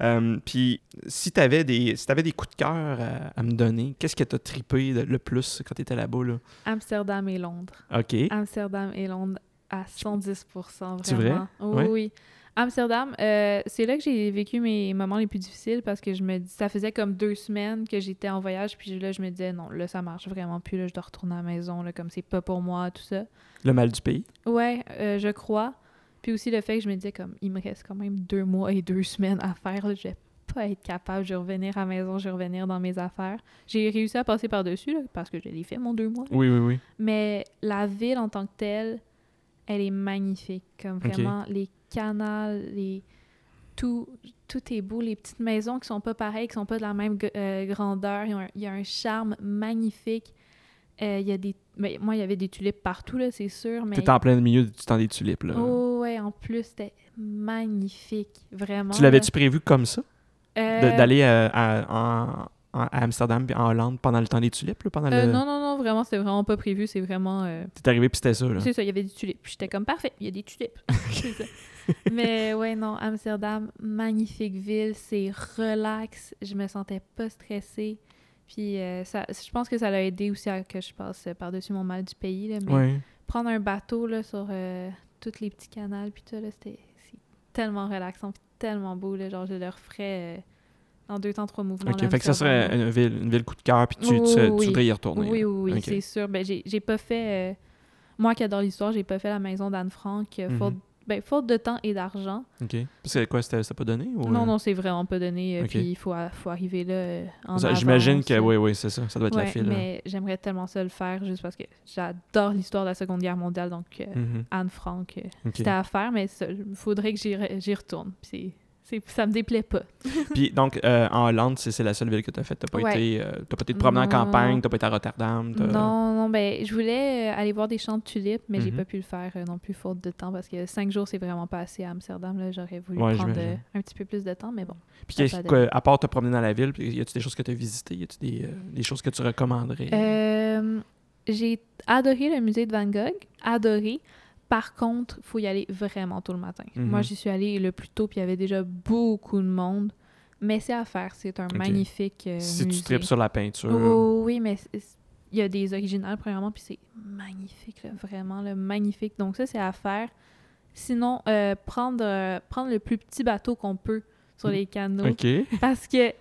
Euh, puis si tu avais, des, si t'avais des coups de cœur à, à me donner, qu'est-ce que tu as trippé de- le plus quand tu étais là-bas? Là? Amsterdam et Londres. OK. Amsterdam et Londres à 110% vraiment. C'est vrai? Oui, Ouais. oui. Amsterdam, euh, c'est là que j'ai vécu mes moments les plus difficiles parce que je me dis, ça faisait comme deux semaines que j'étais en voyage, puis là, je me disais, non, là, ça marche vraiment plus, là, je dois retourner à la maison, là, comme c'est pas pour moi, tout ça. Le mal du pays. Ouais, euh, je crois. Puis aussi le fait que je me disais, comme, il me reste quand même deux mois et deux semaines à faire, là, je vais pas être capable, je vais revenir à la maison, je vais revenir dans mes affaires. J'ai réussi à passer par-dessus, parce que je l'ai fait, mon deux mois. Oui, oui, oui. Mais la ville en tant que telle, elle est magnifique. Comme vraiment, les canals, les... Tout, tout est beau. Les petites maisons qui sont pas pareilles, qui sont pas de la même euh, grandeur. Il y a un charme magnifique. Euh, Il y a des Mais moi, il y avait des tulipes partout, là, c'est sûr. Mais... T'étais en plein milieu du temps des tulipes, là. Oh, ouais, en plus, c'était magnifique. Vraiment. tu l'avais-tu prévu comme ça? Euh, D'aller à, en- à Amsterdam puis en Hollande pendant le temps des tulipes, là, pendant euh, le... non, non, non, vraiment, c'était vraiment pas prévu. C'est vraiment. euh, T'es arrivé puis c'était ça, là. C'est ça, il y avait des tulipes. Puis J'étais comme parfait, il y a des tulipes. C'est ça. Mais ouais, non, Amsterdam, magnifique ville, c'est relax. Je me sentais pas stressée. Puis euh, ça, je pense que ça l'a aidé aussi à que je passe par-dessus mon mal du pays. Là, mais Ouais. prendre un bateau là, sur euh, tous les petits canals, puis tout, c'était c'est tellement relaxant, puis tellement beau. Là, genre, je le referais euh, en deux temps, trois mouvements. Ok, là, fait que ça serait une ville, une ville coup de cœur puis tu, tu, Oui, tu oui. voudrais y retourner. Oui, oui, oui, c'est sûr. Ben, j'ai pas fait. euh, moi qui adore l'histoire, j'ai pas fait la maison d'Anne Frank, faute, ben, faute de temps et d'argent. Ok. Parce que quoi, c'était pas donné? Ou... Non, non, c'est vraiment pas donné. euh, Ok. Puis il faut, faut arriver là euh, en Ça, J'imagine que, euh. oui, oui, c'est ça. Ça doit être la file. mais j'aimerais tellement ça le faire juste parce que j'adore l'histoire de la Seconde Guerre mondiale. Donc, euh, Mhm. Anne Frank, euh, c'était à faire, mais il faudrait que j'y re- j'y retourne. C'est- ça me déplaît pas. Puis donc, euh, en Hollande, c'est la seule ville que tu as faite. Tu pas, Ouais. été, euh, t'as pas été te promener en campagne, tu pas été à Rotterdam. Non, non, ben, je voulais euh, aller voir des champs de tulipes, mais j'ai Mhm. pas pu le faire euh, non plus faute de temps parce que cinq jours, c'est vraiment pas assez à Amsterdam. J'aurais voulu Ouais, prendre un petit peu plus de temps, mais bon. Puis à part te promener dans la ville, y a-tu des choses que tu as visitées? Y a-tu des, des choses que tu recommanderais? J'ai adoré le musée de Van Gogh, adoré. Par contre, il faut y aller vraiment tôt le matin. Mhm. Moi, j'y suis allée le plus tôt, puis il y avait déjà beaucoup de monde. Mais c'est à faire, c'est un magnifique euh, si tu tripes sur la peinture. Oh, oui, mais il y a des originales, premièrement, puis c'est magnifique, là, vraiment, magnifique. Donc ça, c'est à faire. Sinon, euh, prendre, euh, prendre le plus petit bateau qu'on peut sur les canaux. OK. Parce que,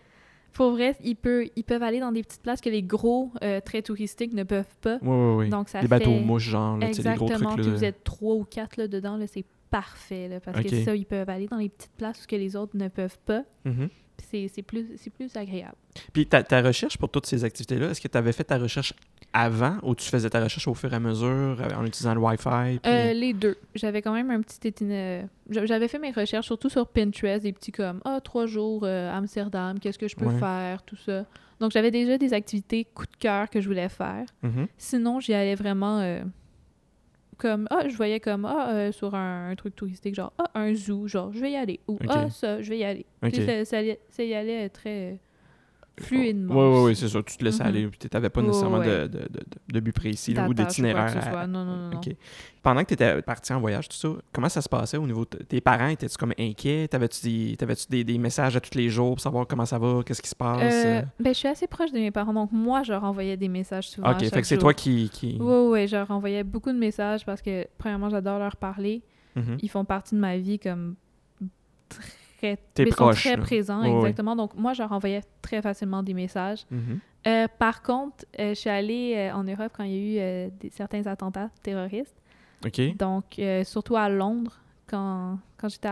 pour vrai, ils, peuvent, ils peuvent aller dans des petites places que les gros, euh, très touristiques ne peuvent pas. Oui, oui, oui. Donc ça fait... bateaux mouches, genre, là, sais, des gros Exactement, trucs. Là. vous êtes trois ou quatre là, dedans, là, c'est parfait, là, parce que ça, ils peuvent aller dans les petites places que les autres ne peuvent pas. Mhm. C'est- plus, c'est plus agréable. Puis ta, ta recherche pour toutes ces activités-là, est-ce que tu avais fait ta recherche avant ou tu faisais ta recherche au fur et à mesure euh, en utilisant le Wi-Fi? puis- Euh, les deux. J'avais quand même un petit itinéraire. J'avais fait mes recherches surtout sur Pinterest, des petits comme ah trois jours euh, à Amsterdam, qu'est-ce que je peux Ouais. faire, tout ça. Donc j'avais déjà des activités coup de cœur que je voulais faire. Mhm. Sinon j'y allais vraiment euh, comme ah je voyais comme ah euh, sur un, un truc touristique genre ah un zoo genre je vais y aller ou ah ça je vais y aller. Ça, ça, allait- ça y allait très euh, fluidement. Oui, oui, oui, c'est ça. Tu te laissais Mhm. aller. Tu n'avais pas nécessairement de, ouais. de, de, de but précis là, ou d'itinéraire. à-. Non, non, non. Pendant que tu étais parti en voyage, tout ça, comment ça se passait au niveau de tes parents? Étais-tu comme inquiets? T'avais-tu des, des, des messages à tous les jours pour savoir comment ça va? Qu'est-ce qui se passe? Euh, ben, je suis assez proche de mes parents, donc moi, je leur envoyais des messages souvent. OK, fait que c'est toi qui... qui... Oui, oui, je leur envoyais beaucoup de messages parce que, premièrement, j'adore leur parler. Mhm. Ils font partie de ma vie comme très... Ils proche, sont très là. présents, exactement. Donc, moi, je leur envoyais très facilement des messages. Mhm. Euh, par contre, euh, je suis allée euh, en Europe quand il y a eu des, certains attentats terroristes. OK. Donc, surtout à Londres, quand, quand, j'étais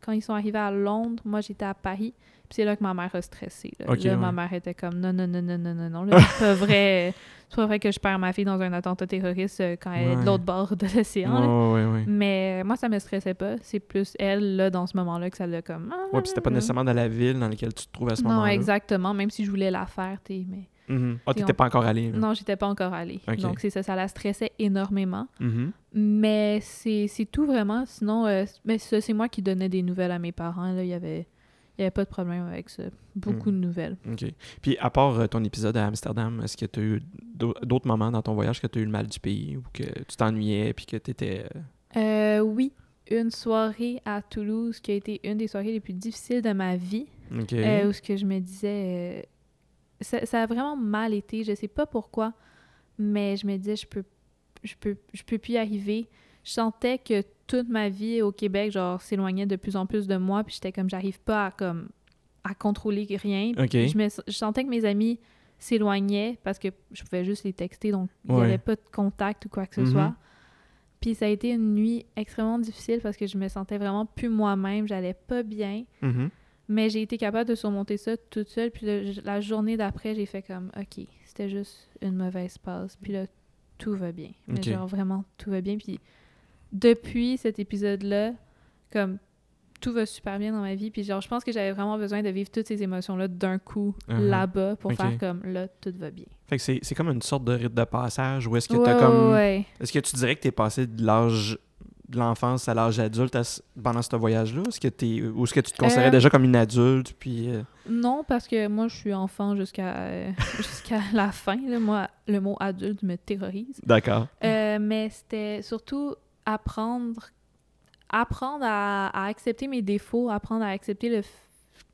quand ils sont arrivés à Londres, moi, j'étais à Paris. Puis c'est là que ma mère a stressé. Là, Ok, Là, ouais. ma mère était comme non, non, non, non, non, non, non. C'est pas vrai. C'est pas vrai que je perds ma fille dans un attentat terroriste euh, quand elle est de l'autre bord de l'océan. Ouais. Mais euh, moi, ça me stressait pas. C'est plus elle, là, dans ce moment-là, que ça l'a comme. ah, Ouais, puis c'était pas ah, nécessairement dans la ville dans laquelle tu te trouves à ce Non, moment-là. exactement. Même si je voulais la faire, t'es. Mais... Mhm. Ah, t'étais on- pas encore allé. là. Non, j'étais pas encore allée. Donc, c'est ça, ça la stressait énormément. Mhm. Mais c'est c'est tout vraiment. Sinon, euh, mais ça, c'est moi qui donnais des nouvelles à mes parents. Là. Il y avait, il y avait pas de problème avec ça. Beaucoup Hmm. de nouvelles. OK. Puis, à part euh, ton épisode à Amsterdam, est-ce que tu as eu d'au- d'autres moments dans ton voyage que tu as eu le mal du pays ou que tu t'ennuyais puis que tu étais. Euh, oui, une soirée à Toulouse qui a été une des soirées les plus difficiles de ma vie. OK. euh, où ce que je me disais. euh, ça, ça a vraiment mal été. Je sais pas pourquoi, mais je me disais, je peux, je peux, je peux plus y arriver. Je sentais que toute ma vie au Québec, genre, s'éloignait de plus en plus de moi, puis j'étais comme, j'arrive pas à, comme, à contrôler rien. Je, me, je sentais que mes amis s'éloignaient parce que je pouvais juste les texter, donc il n'y avait pas de contact ou quoi que ce Mhm. soit. Puis ça a été une nuit extrêmement difficile parce que je me sentais vraiment plus moi-même, j'allais pas bien. Mhm. Mais j'ai été capable de surmonter ça toute seule. Puis le- la journée d'après, j'ai fait comme, OK, c'était juste une mauvaise passe. Puis là, tout va bien. Mais genre, vraiment, tout va bien. Puis depuis cet épisode-là, comme tout va super bien dans ma vie. Puis genre, je pense que j'avais vraiment besoin de vivre toutes ces émotions-là d'un coup Mhm. là-bas pour faire comme là, tout va bien. Fait que c'est comme une sorte de rite de passage où est-ce que Ouais, ouais, comme. ouais. Est-ce que tu dirais que t'es passé de l'âge de l'enfance à l'âge adulte à pendant ce voyage-là? Est-ce que ou est-ce que tu te considérais Euh, déjà comme une adulte puis euh, Non, parce que moi, je suis enfant jusqu'à euh, jusqu'à la fin. Là. Moi, le mot adulte me terrorise. D'accord. Mais c'était surtout apprendre, apprendre à, à accepter mes défauts, apprendre à accepter le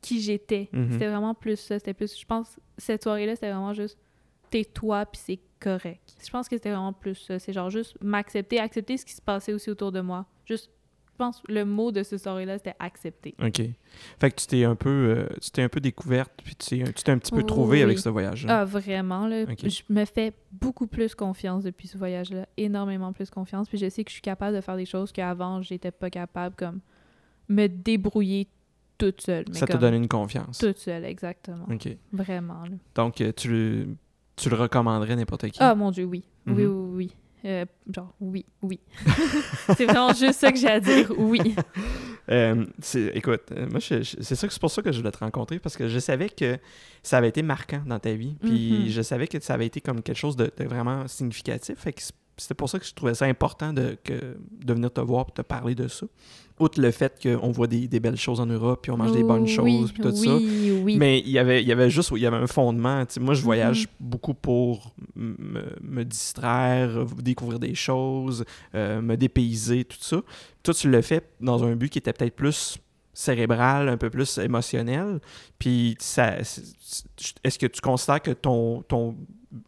qui j'étais. Mhm. C'était vraiment plus ça. C'était plus, je pense, cette soirée-là, c'était vraiment juste t'es toi puis c'est correct. Je pense que c'était vraiment plus ça. C'est genre juste m'accepter, accepter ce qui se passait aussi autour de moi. Juste, pense, le mot de cette soirée-là, c'était accepter. OK. Fait que tu t'es un peu euh, tu t'es un peu découverte puis tu t'es un petit peu trouvé Oui. avec ce voyage-là. Ah, vraiment, là. Je me fais beaucoup plus confiance depuis ce voyage-là. Énormément plus confiance. Puis je sais que je suis capable de faire des choses qu'avant, j'étais pas capable, comme me débrouiller toute seule. Mais Ça t'a donné une confiance. Toute seule, exactement. OK. Vraiment, là. Donc euh, tu le tu le recommanderais n'importe qui? Ah, mon Dieu, oui. Oui, Mhm. oui, oui. Euh, genre, oui, oui. c'est vraiment juste ça que j'ai à dire, oui. Euh, c'est- écoute, euh, moi, c'est ça que c'est pour ça que je voulais te rencontrer parce que je savais que ça avait été marquant dans ta vie. Puis Mhm. je savais que ça avait été comme quelque chose de, de vraiment significatif. Fait que c'est- c'était pour ça que je trouvais ça important de, que, de venir te voir et te parler de ça. Outre le fait qu'on voit des, des belles choses en Europe, puis on mange des bonnes Oui, choses, puis tout ça. Oui. Mais il y avait, il y avait juste il y avait un fondement. Moi, je voyage Mhm. beaucoup pour me, me distraire, découvrir des choses, euh, me dépayser, tout ça. Toi, tu le fais dans un but qui était peut-être plus cérébral, un peu plus émotionnel. Puis, ça, est-ce que tu considères que ton, ton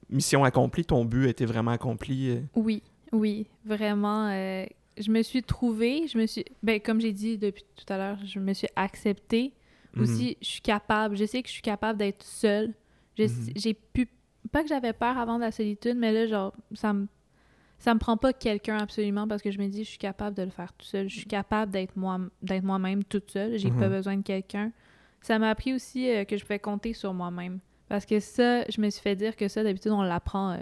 mission accomplie, ton but été vraiment accompli? euh? Oui, oui, vraiment. euh, je me suis trouvée, je me suis, ben, comme j'ai dit depuis tout à l'heure, je me suis acceptée. Mhm. Aussi, je suis capable, je sais que je suis capable d'être seule. Mhm. J'ai pu, pas que j'avais peur avant de la solitude, mais là, genre, ça me, ça me prend pas quelqu'un absolument parce que je me dis, je suis capable de le faire tout seul. Je suis capable d'être moi, d'être moi-même toute seule. J'ai pas Mhm. besoin de quelqu'un. Ça m'a appris aussi euh, que je pouvais compter sur moi-même. Parce que ça, je me suis fait dire que ça, d'habitude, on l'apprend euh,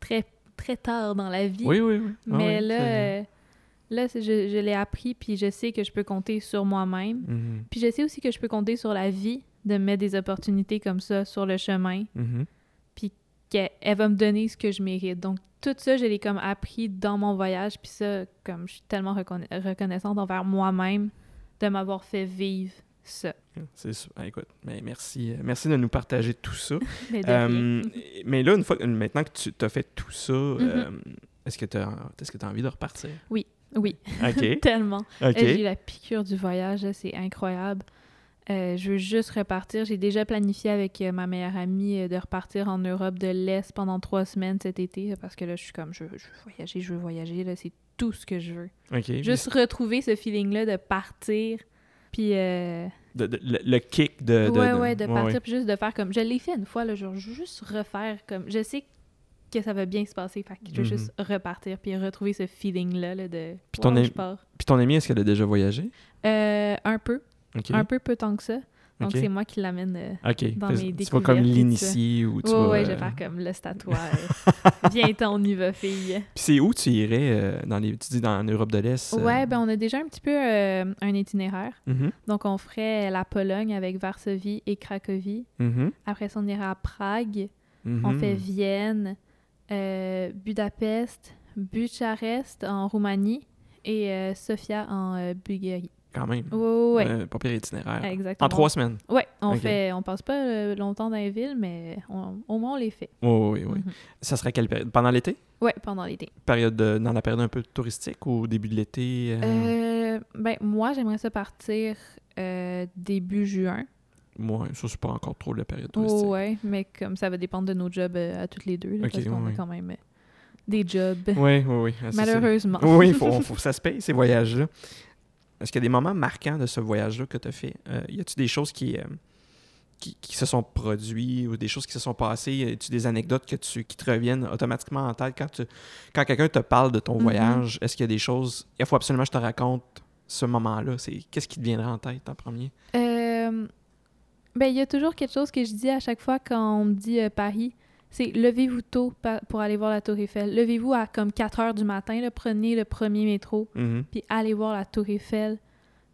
très, très tard dans la vie. Oui, oui, oui. Ah Mais oui, là, euh, là je, je l'ai appris, puis je sais que je peux compter sur moi-même. Mhm, Puis je sais aussi que je peux compter sur la vie de me mettre des opportunités comme ça sur le chemin, mhm. qu'elle elle va me donner ce que je mérite. Donc, tout ça, je l'ai comme appris dans mon voyage, puis ça, comme je suis tellement reconna- reconnaissante envers moi-même de m'avoir fait vivre ça. C'est ah, écoute, mais merci, euh, merci de nous partager tout ça. Mais. Euh, mais là, une fois, maintenant que tu as fait tout ça, Mm-hmm. euh, est-ce que tu as, est-ce que tu as envie de repartir? Oui, OK. tellement. J'ai eu la piqûre du voyage, c'est incroyable. Euh, je veux juste repartir. J'ai déjà planifié avec euh, ma meilleure amie euh, de repartir en Europe de l'Est pendant trois semaines cet été, parce que là, je suis comme, je, veux- je veux voyager, je veux voyager, là, c'est tout ce que je veux. Juste retrouver ce feeling-là de partir, puis... De- de- le, le kick de. de- ouais, ouais, de partir, puis juste de faire comme... Je l'ai fait une fois, là, genre, juste refaire comme... Je sais que ça va bien se passer, fait que je veux Mhm. juste repartir, puis retrouver ce feeling-là, là, de... Puis ton wow, ami- je pars. Puis ton ami, est-ce qu'elle a déjà voyagé? Euh, un peu, un peu peu tant que ça. Donc, c'est moi qui l'amène... euh, dans mes tu vas comme découvertes l'initier ou tu vas. ouais, je vais euh, faire comme le statut. euh, Viens-t'en, on y va, fille. Puis c'est où tu irais euh, dans les. Tu dis dans en Europe de l'Est? euh? Ouais, ben on a déjà un petit peu euh, un itinéraire. Mhm, Donc, on ferait la Pologne avec Varsovie et Cracovie. mhm, Après ça, on irait à Prague. mhm. On fait Vienne, euh, Budapest, Bucharest en Roumanie et euh, Sofia en euh, Bulgarie. Quand même. Ouais, ouais. Euh, pas pire itinéraire. Exactement. En trois semaines. Ouais, on Ok. fait, on passe pas euh, longtemps dans les villes, mais on- au moins on les fait. Oui, oui, oui. Mhm. Ça serait quelle période? Pendant l'été? Ouais, pendant l'été. Période de- dans la période un peu touristique ou au début de l'été? euh? Euh, ben, moi, j'aimerais ça partir début juin. Ouais, ça, c'est pas encore trop la période Oh, touristique. ouais, mais comme ça va dépendre de nos jobs à toutes les deux, là, parce qu'on ouais, a quand même des jobs, Oui, oui, oui. Ah, malheureusement. Oui, faut, faut ça se paye, ces voyages-là. Est-ce qu'il y a des moments marquants de ce voyage-là que tu as fait? Euh, y a-tu des choses qui, euh, qui, qui se sont produites ou des choses qui se sont passées? Y a-tu des anecdotes que tu, qui te reviennent automatiquement en tête quand, tu, quand quelqu'un te parle de ton Mhm. voyage? Est-ce qu'il y a des choses... Il faut absolument que je te raconte ce moment-là. C'est Qu'est-ce qui te viendra en tête en premier? Euh, ben, il y a toujours quelque chose que je dis à chaque fois quand on me dit euh, Paris. C'est levez-vous tôt pour aller voir la Tour Eiffel. Levez-vous à comme 4 heures du matin, là, prenez le premier métro, Mhm. puis allez voir la Tour Eiffel.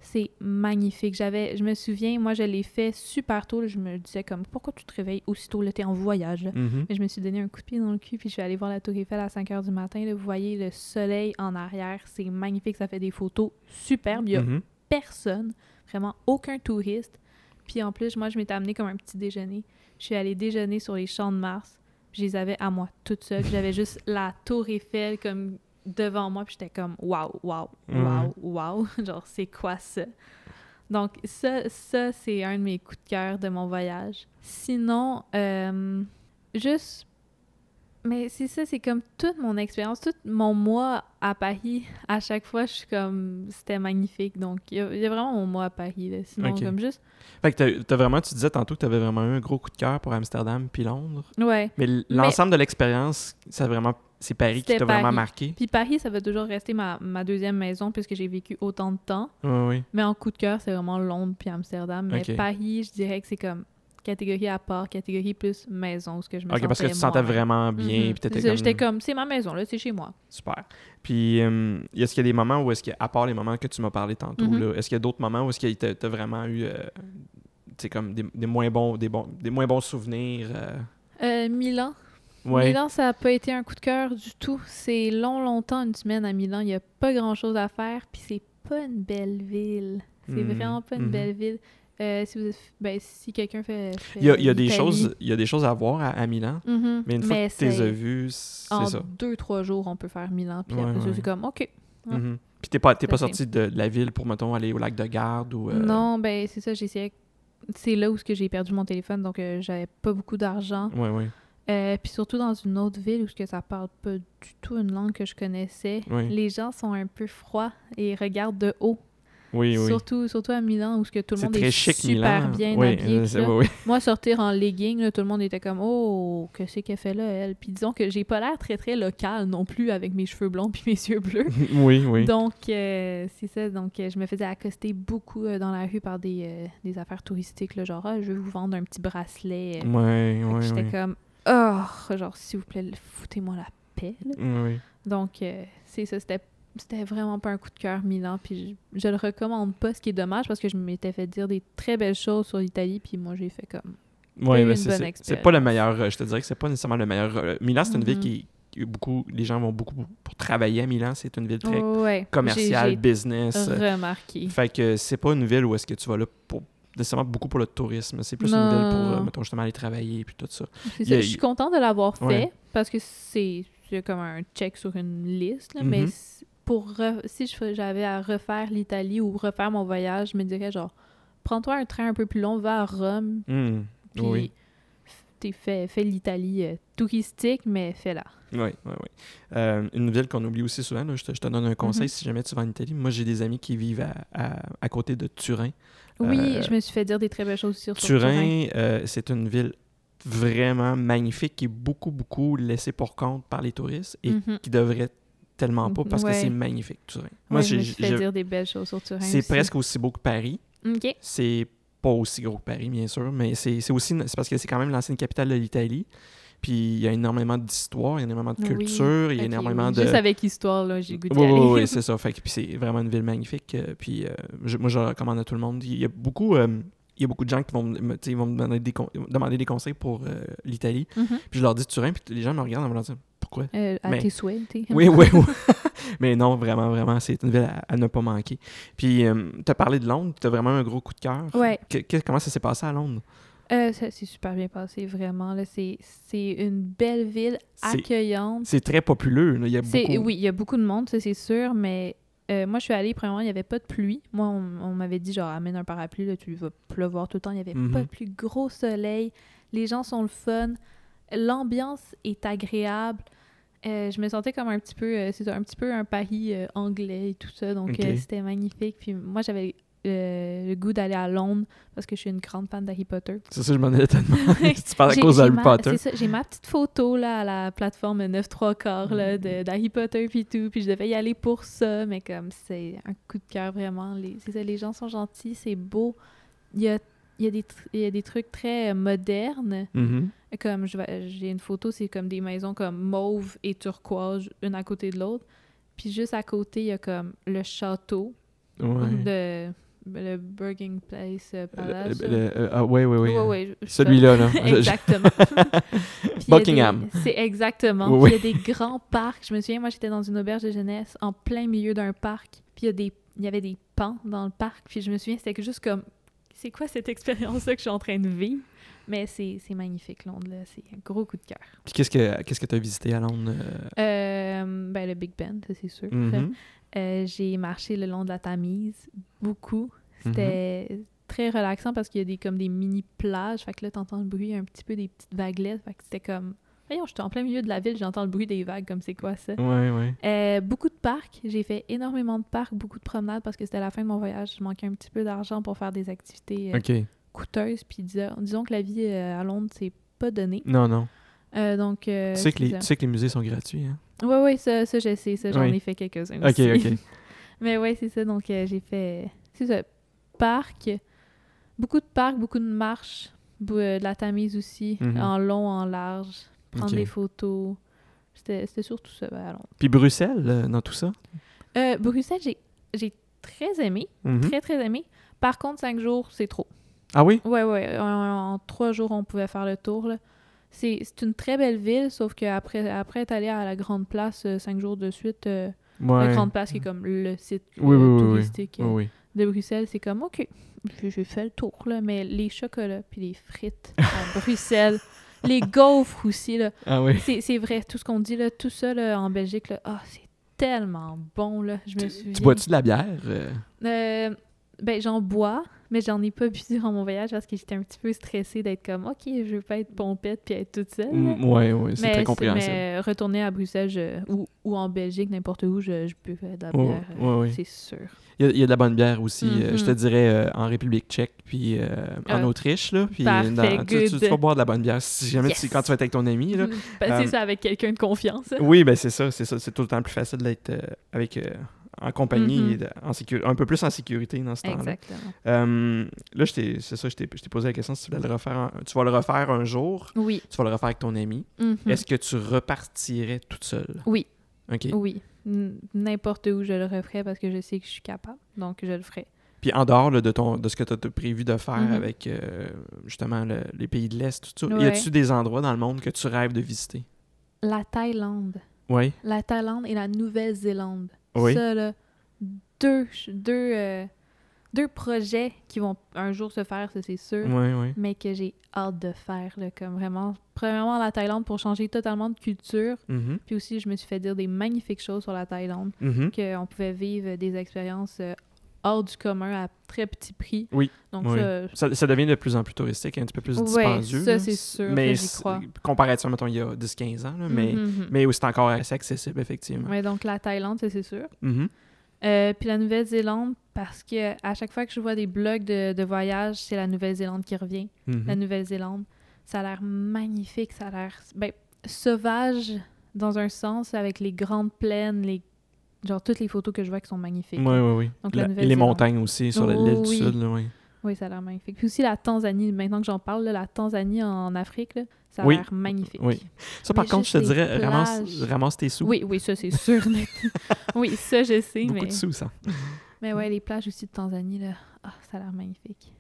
C'est magnifique. J'avais, je me souviens, moi, je l'ai fait super tôt. là. je me disais comme, pourquoi tu te réveilles aussitôt? Là, t'es en voyage. là. Mhm. Mais je me suis donné un coup de pied dans le cul, puis je suis allée voir la Tour Eiffel à 5 h du matin. là. Vous voyez le soleil en arrière. C'est magnifique. Ça fait des photos superbes. Il y a Mhm. personne, vraiment aucun touriste. Puis en plus, moi, je m'étais amenée comme un petit déjeuner. Je suis allée déjeuner sur les champs de Mars. Je les avais à moi toute seule. J'avais juste la tour Eiffel comme devant moi. Puis j'étais comme waouh, waouh, waouh, waouh. Genre, c'est quoi ça? Donc, ça, ça c'est un de mes coups de cœur de mon voyage. Sinon, euh, juste. Mais c'est ça, c'est comme toute mon expérience, tout mon mois à Paris. À chaque fois, je suis comme. C'était magnifique. Donc, il y, a il y a vraiment mon mois à Paris. Là. Sinon, Ok. comme juste. Fait que t'as- t'as vraiment, tu disais tantôt que tu avais vraiment eu un gros coup de cœur pour Amsterdam puis Londres. Ouais. Mais l'ensemble de l'expérience, ça vraiment, c'est Paris qui t'a vraiment marqué. Puis Paris, ça va toujours rester ma, ma deuxième maison puisque j'ai vécu autant de temps. Oui, oui. Mais en coup de cœur, c'est vraiment Londres puis Amsterdam. Mais. Paris, je dirais que c'est comme catégorie à part, catégorie plus maison, ce que je me Ok, parce que tu te sentais vraiment bien. Mhm. puis ça, comme... J'étais comme, c'est ma maison, là, c'est chez moi. Super. Puis, euh, est-ce qu'il y a des moments où est-ce que, à part les moments que tu m'as parlé tantôt, Mhm. est-ce qu'il y a d'autres moments où est-ce que t'as t'as vraiment eu, euh, tu comme des, des moins bons, des bons, des moins bons souvenirs? euh? Euh, Milan. Ouais. Milan, ça n'a pas été un coup de cœur du tout. C'est long, longtemps, une semaine à Milan. Il n'y a pas grand-chose à faire, puis c'est pas une belle ville. C'est Mhm. vraiment pas une Mhm. belle ville. Euh, si ben, si quelqu'un fait, Il y a, il y a des choses, il y a des choses à voir à, à Milan, Mhm. mais une fois Mais que tu les as vues, c'est En ça. deux, trois jours, on peut faire Milan. Puis Ouais, après ouais. c'est comme, OK. Ouais. Mhm. Puis t'es pas, t'es Ça, pas sorti de, de la ville pour, mettons, aller au lac de Garde ou... euh, Non, ben c'est ça, j'essayais. C'est là où j'ai perdu mon téléphone, donc euh, j'avais pas beaucoup d'argent. Ouais, ouais. Euh, puis surtout dans une autre ville où que ça parle pas du tout une langue que je connaissais. Oui. Les gens sont un peu froids et regardent de haut. Oui, oui. Surtout, surtout à Milan où ce que tout le monde est chic, super Milan. bien oui, habillé. euh, oui. Moi, sortir en legging, là, tout le monde était comme Oh, que c'est qu'elle fait là, elle? Puis disons que j'ai pas l'air très très local non plus avec mes cheveux blonds puis mes yeux bleus. oui, oui. Donc, euh, c'est ça. Donc, euh, je me faisais accoster beaucoup euh, dans la rue par des, des affaires touristiques, là, genre, Ah, je vais vous vendre un petit bracelet. Ouais, ouais, J'étais comme, oh, genre, s'il vous plaît, foutez-moi la paix. là. Oui. Donc, c'est ça. C'était, c'était vraiment pas un coup de cœur Milan. Puis je, je le recommande pas, ce qui est dommage parce que je m'étais fait dire des très belles choses sur l'Italie. Puis moi, j'ai fait comme. Eu mais c'est- pas le meilleur. euh, Je te dirais que c'est pas nécessairement le meilleur. euh, Milan, c'est une ville Mhm. qui, beaucoup. Les gens vont beaucoup pour travailler à Milan. C'est une ville très ouais. commerciale, business. Euh, remarqué. Fait que c'est pas une ville où est-ce que tu vas là pour nécessairement beaucoup pour le tourisme. C'est plus une ville pour, euh, mettons, justement aller travailler puis tout ça. C'est a- ça, Je suis contente de l'avoir fait Ouais. parce que c'est, comme un check sur une liste. là, Mais Mhm. c- pour re- si j'avais à refaire l'Italie ou refaire mon voyage, je me dirais genre, prends-toi un train un peu plus long, va à Rome, Hmm. puis Oui, t'es fait, fais l'Italie euh, touristique, mais fais-la. oui, oui. oui. Euh, une ville qu'on oublie aussi souvent, là, je, te, je te donne un conseil Mhm. si jamais tu vas en Italie. Moi, j'ai des amis qui vivent à, à, à côté de Turin. Oui, Euh, je me suis fait dire des très belles choses sur Turin, euh, c'est une ville vraiment magnifique qui est beaucoup, beaucoup laissée pour compte par les touristes et Mhm. qui devrait tellement pas parce que Ouais. c'est magnifique, Turin. Moi, me j'ai- fait dire des belles choses sur Turin c'est presque aussi beau que Paris. OK. C'est pas aussi gros que Paris, bien sûr, mais c'est aussi c'est parce que c'est quand même l'ancienne capitale de l'Italie. Puis il y a énormément d'histoire, il y a énormément de Oui, culture, il y a énormément oui. de. Juste avec histoire, là, j'ai le goût d'y Oui, oui, oui, c'est ça. Fait que, puis c'est vraiment une ville magnifique. euh, puis euh, je- moi, je recommande à tout le monde. Il y a beaucoup, euh, il y a beaucoup de gens qui vont me, vont me demander des, con- demander des conseils pour euh, l'Italie. Mhm. Puis je leur dis Turin, puis les gens me regardent en me disant pourquoi Euh, à Mais- tes souhaits, Oui, oui, oui. Mais non, vraiment, vraiment, c'est une ville à, à ne pas manquer. Puis tu as parlé de Londres, tu as vraiment un gros coup de cœur. Ouais. Que- comment ça s'est passé à Londres? Euh, ça s'est super bien passé, vraiment. C'est, une belle ville accueillante. C'est très populeux. là. Il y a beaucoup. Oui, il y a beaucoup de monde, ça c'est sûr, mais euh, moi je suis allée, premièrement, il n'y avait pas de pluie. Moi, on, on m'avait dit, genre, amène un parapluie, là, tu vas pleuvoir tout le temps. Il n'y avait Mhm. pas de pluie, gros soleil. Les gens sont le fun. L'ambiance est agréable. Euh, je me sentais comme un petit peu, euh, c'est un petit peu un Paris euh, anglais et tout ça, donc euh, c'était magnifique. Puis moi, j'avais le goût d'aller à Londres parce que je suis une grande fan d'Harry Potter. C'est ça, je m'en allais te demander. si tu parles à cause d'Harry Potter. C'est ça, j'ai ma petite photo là à la plateforme 9 3 quarts Mm. d'Harry Potter puis tout, puis je devais y aller pour ça, mais comme c'est un coup de cœur vraiment. Les, c'est ça, les gens sont gentils, c'est beau. Il y a, il y, a des il y a des trucs très euh, modernes. Mhm. Comme j'ai une photo, c'est comme des maisons comme mauve et turquoise, une à côté de l'autre. Puis juste à côté, il y a comme le château Ouais. de le Burging Place euh, Palace. euh, ah, oui, oui, oui. Celui-là, là. Exactement. Buckingham. C'est exactement. Oui, Puis Il y a des grands parcs. Je me souviens, moi, j'étais dans une auberge de jeunesse en plein milieu d'un parc. Puis il y, a des... il y avait des pans dans le parc. Puis je me souviens, c'était juste comme... C'est quoi cette expérience-là que je suis en train de vivre? Mais c'est magnifique, Londres. là. C'est un gros coup de cœur. Puis qu'est-ce que qu'est-ce que tu as visité à Londres? euh? Euh, ben, le Big Ben, ça, c'est sûr. Mhm. Euh, J'ai marché le long de la Tamise, beaucoup. C'était Mhm. très relaxant parce qu'il y a des, comme des mini-plages. Fait que là, t'entends le bruit un petit peu des petites vaguelettes. Fait que c'était comme... Voyons, j'étais en plein milieu de la ville, j'entends le bruit des vagues, comme c'est quoi ça? Ouais, ouais. Euh, beaucoup de parcs. J'ai fait énormément de parcs, beaucoup de promenades parce que c'était la fin de mon voyage. Je manquais un petit peu d'argent pour faire des activités euh, coûteuses. Puis disons, disons que la vie euh, à Londres, c'est pas donné. Non, non. Donc, tu, sais que les, c'est tu ça. sais que les musées sont gratuits, hein? Oui, oui, ça, ça, je sais. Ça, j'en Oui. ai fait quelques-uns OK, aussi. OK. Mais ouais, c'est ça. Donc, j'ai fait. C'est ça. Parc. Beaucoup de parcs, beaucoup de marches. de la Tamise aussi. Mhm. En long, en large. Prendre des photos. C'était c'était surtout ça ben, à Londres. Puis Bruxelles, euh, dans tout ça? Euh, Bruxelles, j'ai j'ai très aimé. Mhm. Très, très aimé. Par contre, cinq jours, c'est trop. Ah oui? Ouais, ouais. En, en trois jours, on pouvait faire le tour. C'est c'est une très belle ville, sauf qu'après après être allé à la Grande Place euh, cinq jours de suite, euh, Ouais. la Grande Place qui est comme le site Oui, oui, oui, oui. touristique Oui, oui. de Bruxelles, c'est comme OK, j'ai j'ai fait le tour là, mais les chocolats puis les frites à Bruxelles, les gaufres aussi là, Ah oui. c'est c'est vrai tout ce qu'on dit là, tout ça là, en Belgique là, ah c'est tellement bon là, je me souviens. Tu bois-tu de la bière? euh? Euh, ben j'en bois, mais j'en ai pas bu durant mon voyage parce que j'étais un petit peu stressée d'être comme OK, je veux pas être pompette puis être toute seule. là. Mm, ouais, c'est très compréhensible. mais retourner à Bruxelles je- ou, ou en Belgique, n'importe où, je, je buvais de la bière, euh, c'est sûr. Il y, a, il y a de la bonne bière aussi, euh, je te Mhm. dirais, euh, en République tchèque, puis euh, en Ah. Autriche, là. Puis Parfait, dans- tu, tu- vas boire de la bonne bière si jamais tu- quand tu vas être avec ton ami, là. Ben, c'est ça avec quelqu'un de confiance. Oui, ben c'est ça, c'est ça. C'est tout le temps plus facile d'être avec en compagnie en sécu- un peu plus en sécurité dans ce temps-là. Exactement. Euh, là, t'ai- c'est ça, je t'ai posé la question si tu voulais le refaire. un- tu vas le refaire un jour, Oui. tu vas le refaire avec ton ami. Mhm. Est-ce que tu repartirais toute seule? Oui. OK. Oui. N'importe où je le referais parce que je sais que je suis capable. Donc, je le ferai. Puis en dehors là, de, ton, de ce que tu as prévu de faire Mhm. avec euh, justement le- les pays de l'Est, tout ça, y a-tu des endroits dans le monde que tu rêves de visiter? La Thaïlande. Oui. La Thaïlande et la Nouvelle-Zélande. Oui. Ça, là, deux, deux, euh, deux projets qui vont un jour se faire, ça c'est sûr. Oui, oui. Mais que j'ai hâte de faire, là, comme vraiment. Premièrement, la Thaïlande pour changer totalement de culture. Mhm. Puis aussi, je me suis fait dire des magnifiques choses sur la Thaïlande. Mhm. qu'on pouvait vivre des expériences euh, hors du commun à très petit prix. Oui, Donc oui. ça, Ça, ça devient de plus en plus touristique, un petit peu plus dispendieux. ça, là. c'est sûr Mais crois. comparativement, mettons, il y a 10-15 ans, là, mais, Mhm, mhm. mais oui, c'est encore assez accessible, effectivement. Ouais, donc la Thaïlande, ça c'est sûr. Mhm. Euh, puis la Nouvelle-Zélande, parce que à chaque fois que je vois des blogs de, de voyage, c'est la Nouvelle-Zélande qui revient. Mhm. La Nouvelle-Zélande, ça a l'air magnifique, ça a l'air ben, sauvage dans un sens, avec les grandes plaines, les genre toutes les photos que je vois qui sont magnifiques. Oui, oui, oui. Donc, la La- et les montagnes aussi sur Oh, l'île du oui. Sud, là, oui. Oui, ça a l'air magnifique. Puis aussi la Tanzanie, maintenant que j'en parle, là, la Tanzanie en Afrique, là, ça a Oui. l'air magnifique. Oui. Ça, par Mais contre, je te dirais, ramasse, ramasse tes sous. Oui, oui, ça c'est sûr. mais- oui, ça je sais, Beaucoup mais... de sous, ça. mais ouais, les plages aussi de Tanzanie, là, ah, ça a l'air magnifique.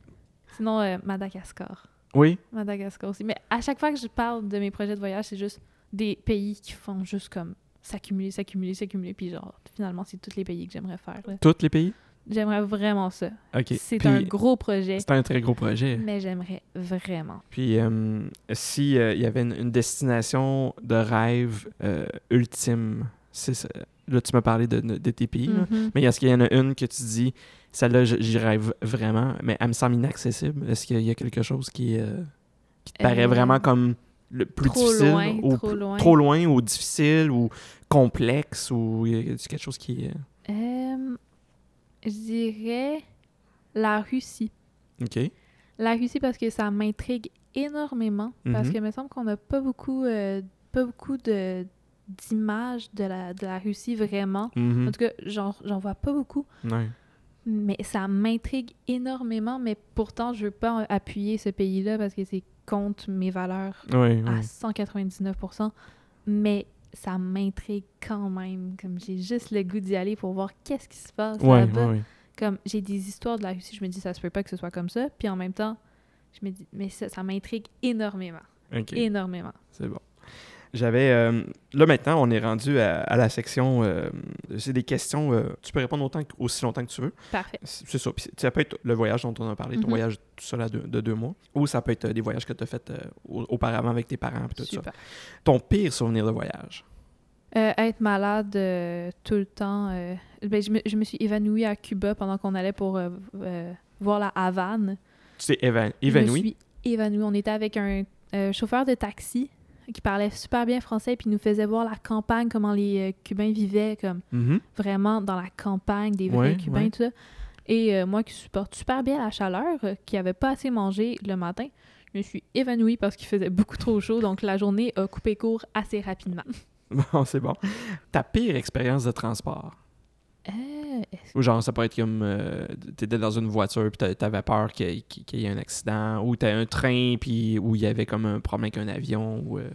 Sinon, euh, Madagascar. Oui. Madagascar aussi. Mais à chaque fois que je parle de mes projets de voyage, c'est juste des pays qui font juste comme s'accumuler, s'accumuler, s'accumuler. Puis genre, finalement, c'est tous les pays que j'aimerais faire. là. Tous les pays? J'aimerais vraiment ça. OK. C'est un gros projet, C'est un très gros projet. mais j'aimerais vraiment. Puis, euh, si euh, il y avait une, une destination de rêve euh, ultime, c'est ça. Là, tu m'as parlé de, de tes pays. Mhm. mais est-ce qu'il y en a une que tu dis, celle-là, j'y rêve vraiment, mais elle me semble inaccessible? Est-ce qu'il y a quelque chose qui, euh, qui te paraît vraiment comme le plus trop difficile? loin, ou trop loin. trop loin, ou difficile, ou complexe, ou quelque chose qui est... Euh, je dirais la Russie. OK. La Russie parce que ça m'intrigue énormément. Parce Mhm. qu'il me semble qu'on n'a pas beaucoup, euh, pas beaucoup de d'images de la, de la Russie vraiment. Mhm. En tout cas, j'en j'en vois pas beaucoup. Ouais. Mais ça m'intrigue énormément. Mais pourtant, je veux pas appuyer ce pays-là parce que c'est contre mes valeurs à ouais. 199%. Mais ça m'intrigue quand même. Comme j'ai juste le goût d'y aller pour voir qu'est-ce qui se passe là-bas. comme j'ai des histoires de la Russie, je me dis ça se peut pas que ce soit comme ça. Puis en même temps, je me dis mais ça, ça m'intrigue énormément, énormément. C'est bon. J'avais. euh, là, maintenant, on est rendu à, à la section. euh, c'est des questions. euh, tu peux répondre autant, que- aussi longtemps que tu veux. Parfait. C'est ça. Puis ça peut être le voyage dont on a parlé, ton Mhm. voyage tout seul à deux- de deux mois. Ou ça peut être des voyages que tu as fait au- auparavant avec tes parents. Puis tout ça. Ton pire souvenir de voyage? Euh, être malade euh, tout le temps. euh, ben, je, me, je me suis évanouie à Cuba pendant qu'on allait pour voir la Havane. Tu t'es éva- Je me suis évanouie. On était avec un chauffeur de taxi qui parlait super bien français puis nous faisait voir la campagne, comment les euh, Cubains vivaient, comme Mhm. vraiment dans la campagne, des vrais Ouais, Cubains, ouais. tout ça. Et euh, moi qui supporte super bien la chaleur, euh, qui avait pas assez mangé le matin, je me suis évanouie parce qu'il faisait beaucoup trop chaud, donc la journée a coupé court assez rapidement. Bon, c'est bon. Ta pire expérience de transport? Ou genre, ça peut être comme. euh, T'étais dans une voiture, puis t'a- t'avais peur qu'il y ait un accident. Ou t'as un train, puis où il y avait comme un problème avec un avion. Ou, euh,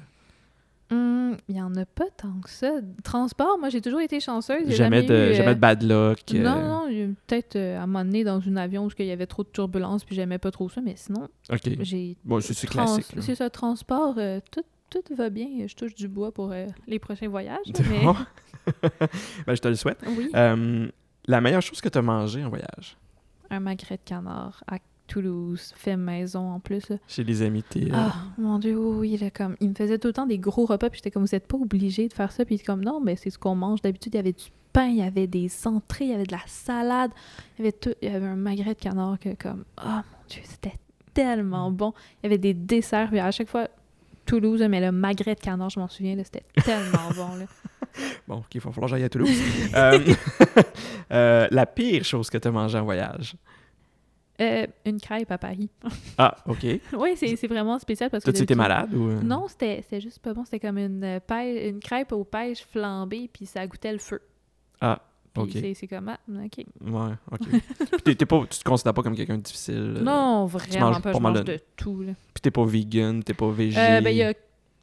Hum, Il y en a pas tant que ça. Transport, moi j'ai toujours été chanceuse. jamais, de, eu, euh, jamais de bad luck. euh, Non, non, peut-être euh, à un moment donné dans un avion où il y avait trop de turbulences puis j'aimais pas trop ça, mais sinon, Ok. j'ai. Bon, c'est trans- classique. C'est ça, transport, tout, tout va bien. Je touche du bois pour les prochains voyages. Mais ben, je te le souhaite. oui, Euh, la meilleure chose que tu as mangé en voyage? Un magret de canard à Toulouse, fait maison en plus. là. chez les amis euh, Ah, mon Dieu, oui, oui, là, comme, il me faisait tout le temps des gros repas, puis j'étais comme, vous êtes pas obligé de faire ça, puis il était comme, non, mais c'est ce qu'on mange. D'habitude, il y avait du pain, il y avait des entrées, il y avait de la salade, il y avait tout, il y avait un magret de canard que, comme, oh mon Dieu, c'était tellement Mm. bon. Il y avait des desserts, puis à chaque fois, Toulouse, mais le magret de canard, je m'en souviens, là, c'était tellement bon, là. Bon, ok, il va falloir que j'aille à Toulouse. Euh, euh, la pire chose que tu as mangé en voyage? Euh, une crêpe à Paris. Ah, ok. oui, c'est c'est vraiment spécial parce que... Toi, tu étais malade ou. Non, c'était juste pas bon. C'était comme une, pêche- une crêpe aux pêches flambée, puis ça goûtait le feu. Ah, ok. c'est- comme, ah, OK. Ouais, ok. Puis t'es- pas, tu te considères pas comme quelqu'un de difficile. non, vraiment manges pas. pas Je mange de- de tout. Là. Puis t'es pas vegan, t'es pas végé. Euh, ben, il y a,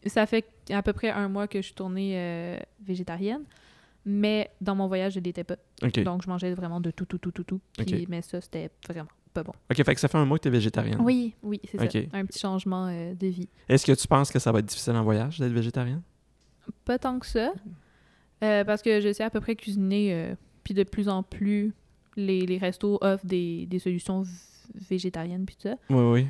ça fait à peu près un mois que je suis tournée euh, végétarienne. Mais dans mon voyage, je l'étais pas. Donc, je mangeais vraiment de tout, tout, tout, tout, tout. Puis. Mais ça, c'était vraiment pas bon. Ok, fait que ça fait un mois que t'es végétarienne. Oui, oui, c'est ça. Un petit changement euh, de vie. Est-ce que tu penses que ça va être difficile en voyage d'être végétarienne? Pas tant que ça. euh, parce que je sais à peu près cuisiner. euh, puis de plus en plus, les, les restos offrent des, des solutions végétariennes puis tout ça. Oui, oui.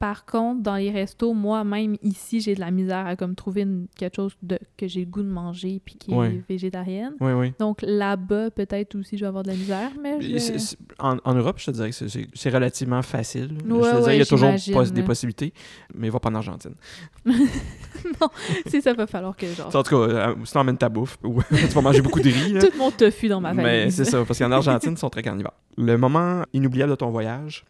Par contre, dans les restos, moi-même, ici, j'ai de la misère à comme trouver une- quelque chose de, que j'ai le goût de manger puis qui Ouais. est végétarienne. Oui, oui. Donc là-bas, peut-être aussi, je vais avoir de la misère, mais je... En, en Europe, je te dirais que c'est- relativement facile. je te dirais, ouais, il y a toujours pos- des possibilités, mais va pas en Argentine. non, c'est ça, va falloir que genre... En tout cas, euh, si t'emmènes ta bouffe, ou tu vas manger beaucoup de riz. là. Tout mon tofu dans ma mais valise. c'est ça, parce qu'en Argentine, ils sont très carnivores. Le moment inoubliable de ton voyage,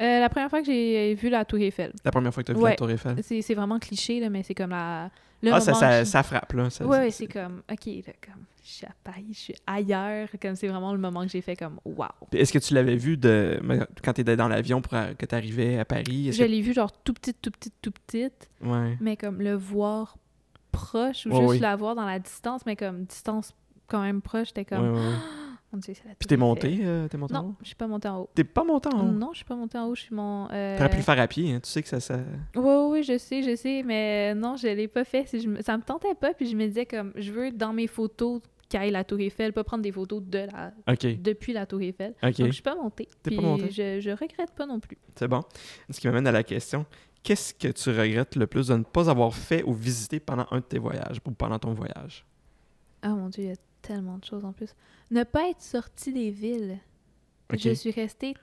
Euh, la première fois que j'ai vu la Tour Eiffel, la première fois que tu as vu Ouais. la Tour Eiffel. c'est vraiment cliché, là, mais c'est comme la... Le Ah, ça, ça, ça frappe, là. Ça- Ouais, c'est comme, OK, là, comme, je suis à Paris, je suis ailleurs. Comme c'est vraiment le moment que j'ai fait comme, wow. Est-ce que tu l'avais vu de quand tu étais dans l'avion pour que tu arrivais à Paris? Je que- l'ai vu genre tout petite, tout petite, tout petite, Ouais. mais comme le voir proche ou Ouais, juste oui. la voir dans la distance, mais comme distance quand même proche, j'étais comme, ouais. mon Dieu, c'est la Puis t'es monté, euh, t'es monté en Non, haut? je suis pas montée en haut. T'es pas monté en haut? Non, je suis pas montée en haut, je suis mon. Euh... T'aurais pu le faire à pied, hein. Tu sais que ça... ça... Oui, oui, oui, je sais, je sais, mais non, je l'ai pas fait. Si je me- Ça me tentait pas, puis je me disais comme, je veux dans mes photos ait la Tour Eiffel, pas prendre des photos de la... OK, depuis la Tour Eiffel. OK. Donc, je suis pas montée. T'es pas Puis montée? Je, je regrette pas non plus. C'est bon. Ce qui m'amène à la question, qu'est-ce que tu regrettes le plus de ne pas avoir fait ou visité pendant un de tes voyages ou pendant ton voyage? Ah mon Dieu, il y a tellement de choses en plus. Ne pas être sorti des villes. Je suis restée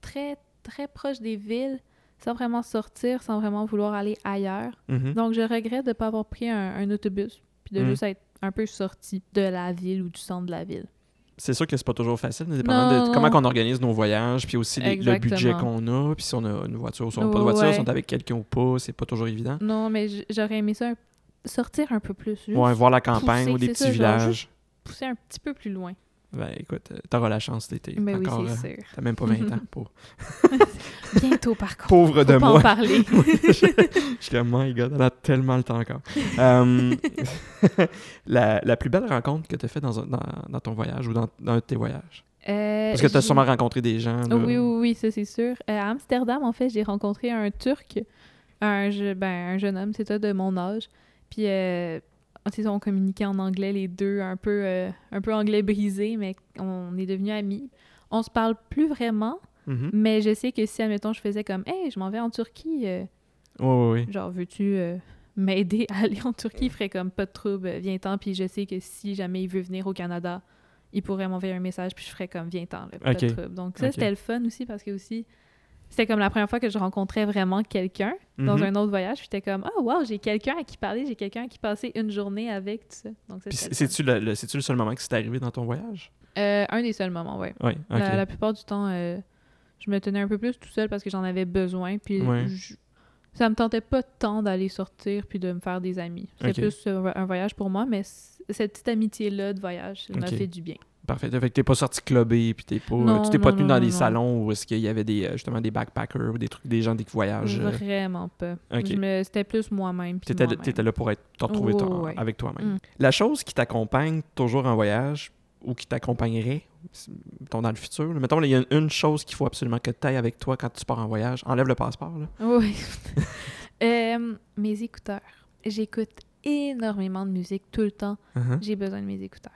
très, très proche des villes sans vraiment sortir, sans vraiment vouloir aller ailleurs. Mhm. Donc, je regrette de ne pas avoir pris un, un autobus, puis de Mm. juste être un peu sorti de la ville ou du centre de la ville. C'est sûr que c'est pas toujours facile, dépendant Non, de non. comment on organise nos voyages, puis aussi les- le budget qu'on a, puis si on a une voiture ou si on n'a pas de voiture, Ouais. si on est avec quelqu'un ou pas, c'est pas toujours évident. Non, mais j'aurais aimé ça sortir un peu plus. Juste Ouais, voir la campagne pousser, ou des petits ça, villages. Pousser un petit peu plus loin. Ben écoute, euh, t'auras la chance d'été. Mais oui, encore, euh, c'est sûr. T'as même pas 20 ans pour. Bientôt, par contre. Pauvre Faut de pas en moi. parler. je suis comme, my god, elle a tellement le temps encore. Euh, la, la plus belle rencontre que tu as fait dans, dans, dans ton voyage ou dans, dans un de tes voyages? Euh, Parce que tu as j'ai- sûrement rencontré des gens. là. Oui, oui, oui, ça c'est sûr. Euh, à Amsterdam, en fait, j'ai rencontré un Turc, un, je- ben, un jeune homme, c'est ça, de mon âge. Puis, sais, on communiquait en anglais les deux, un peu, euh, un peu anglais brisé, mais on est devenus amis. On se parle plus vraiment, Mhm. mais je sais que si, admettons, je faisais comme « Hey, je m'en vais en Turquie, euh, Oui, oui, oui. genre, veux-tu euh, m'aider à aller en Turquie? » Il ferait comme « Pas de trouble, viens-t'en. » Puis je sais que si jamais il veut venir au Canada, il pourrait m'envoyer un message, puis je ferais comme « Viens-t'en, pas de trouble. » Donc ça, c'était le fun aussi, parce que aussi, c'était comme la première fois que je rencontrais vraiment quelqu'un dans Mhm. un autre voyage. Puis j'étais comme « Oh, wow, j'ai quelqu'un à qui parler, j'ai quelqu'un à qui passer une journée avec, tout ça. » Donc c'est- c'est-tu le, le- c'est-tu le seul moment que c'est arrivé dans ton voyage? Euh, un des seuls moments, ouais. Oui, ok. La, la plupart du temps, euh, je me tenais un peu plus tout seul parce que j'en avais besoin. Puis Ouais. je- ça me tentait pas tant d'aller sortir puis de me faire des amis. C'était Ok. plus euh, un voyage pour moi, mais cette petite amitié-là de voyage, ça m'a fait du bien. Parfait. Fait que t'es pas sorti clubber, puis t'es pas, Non, tu t'es pas tenu non, dans des salons où est-ce qu'il y avait des, euh, justement des backpackers ou des trucs, des gens qui voyagent. euh, Vraiment pas. ok. Je me- C'était plus moi-même. puis T'étais, moi-même. t'étais là pour être, te retrouver ton- ouais. avec toi-même. Mm. La chose qui t'accompagne toujours en voyage ou qui t'accompagnerait, mettons dans le futur, là, mettons, il y a une chose qu'il faut absolument que tu ailles avec toi quand tu pars en voyage. Enlève le passeport. Là. Oui. Euh, mes écouteurs. J'écoute énormément de musique tout le temps. Uh-huh. J'ai besoin de mes écouteurs.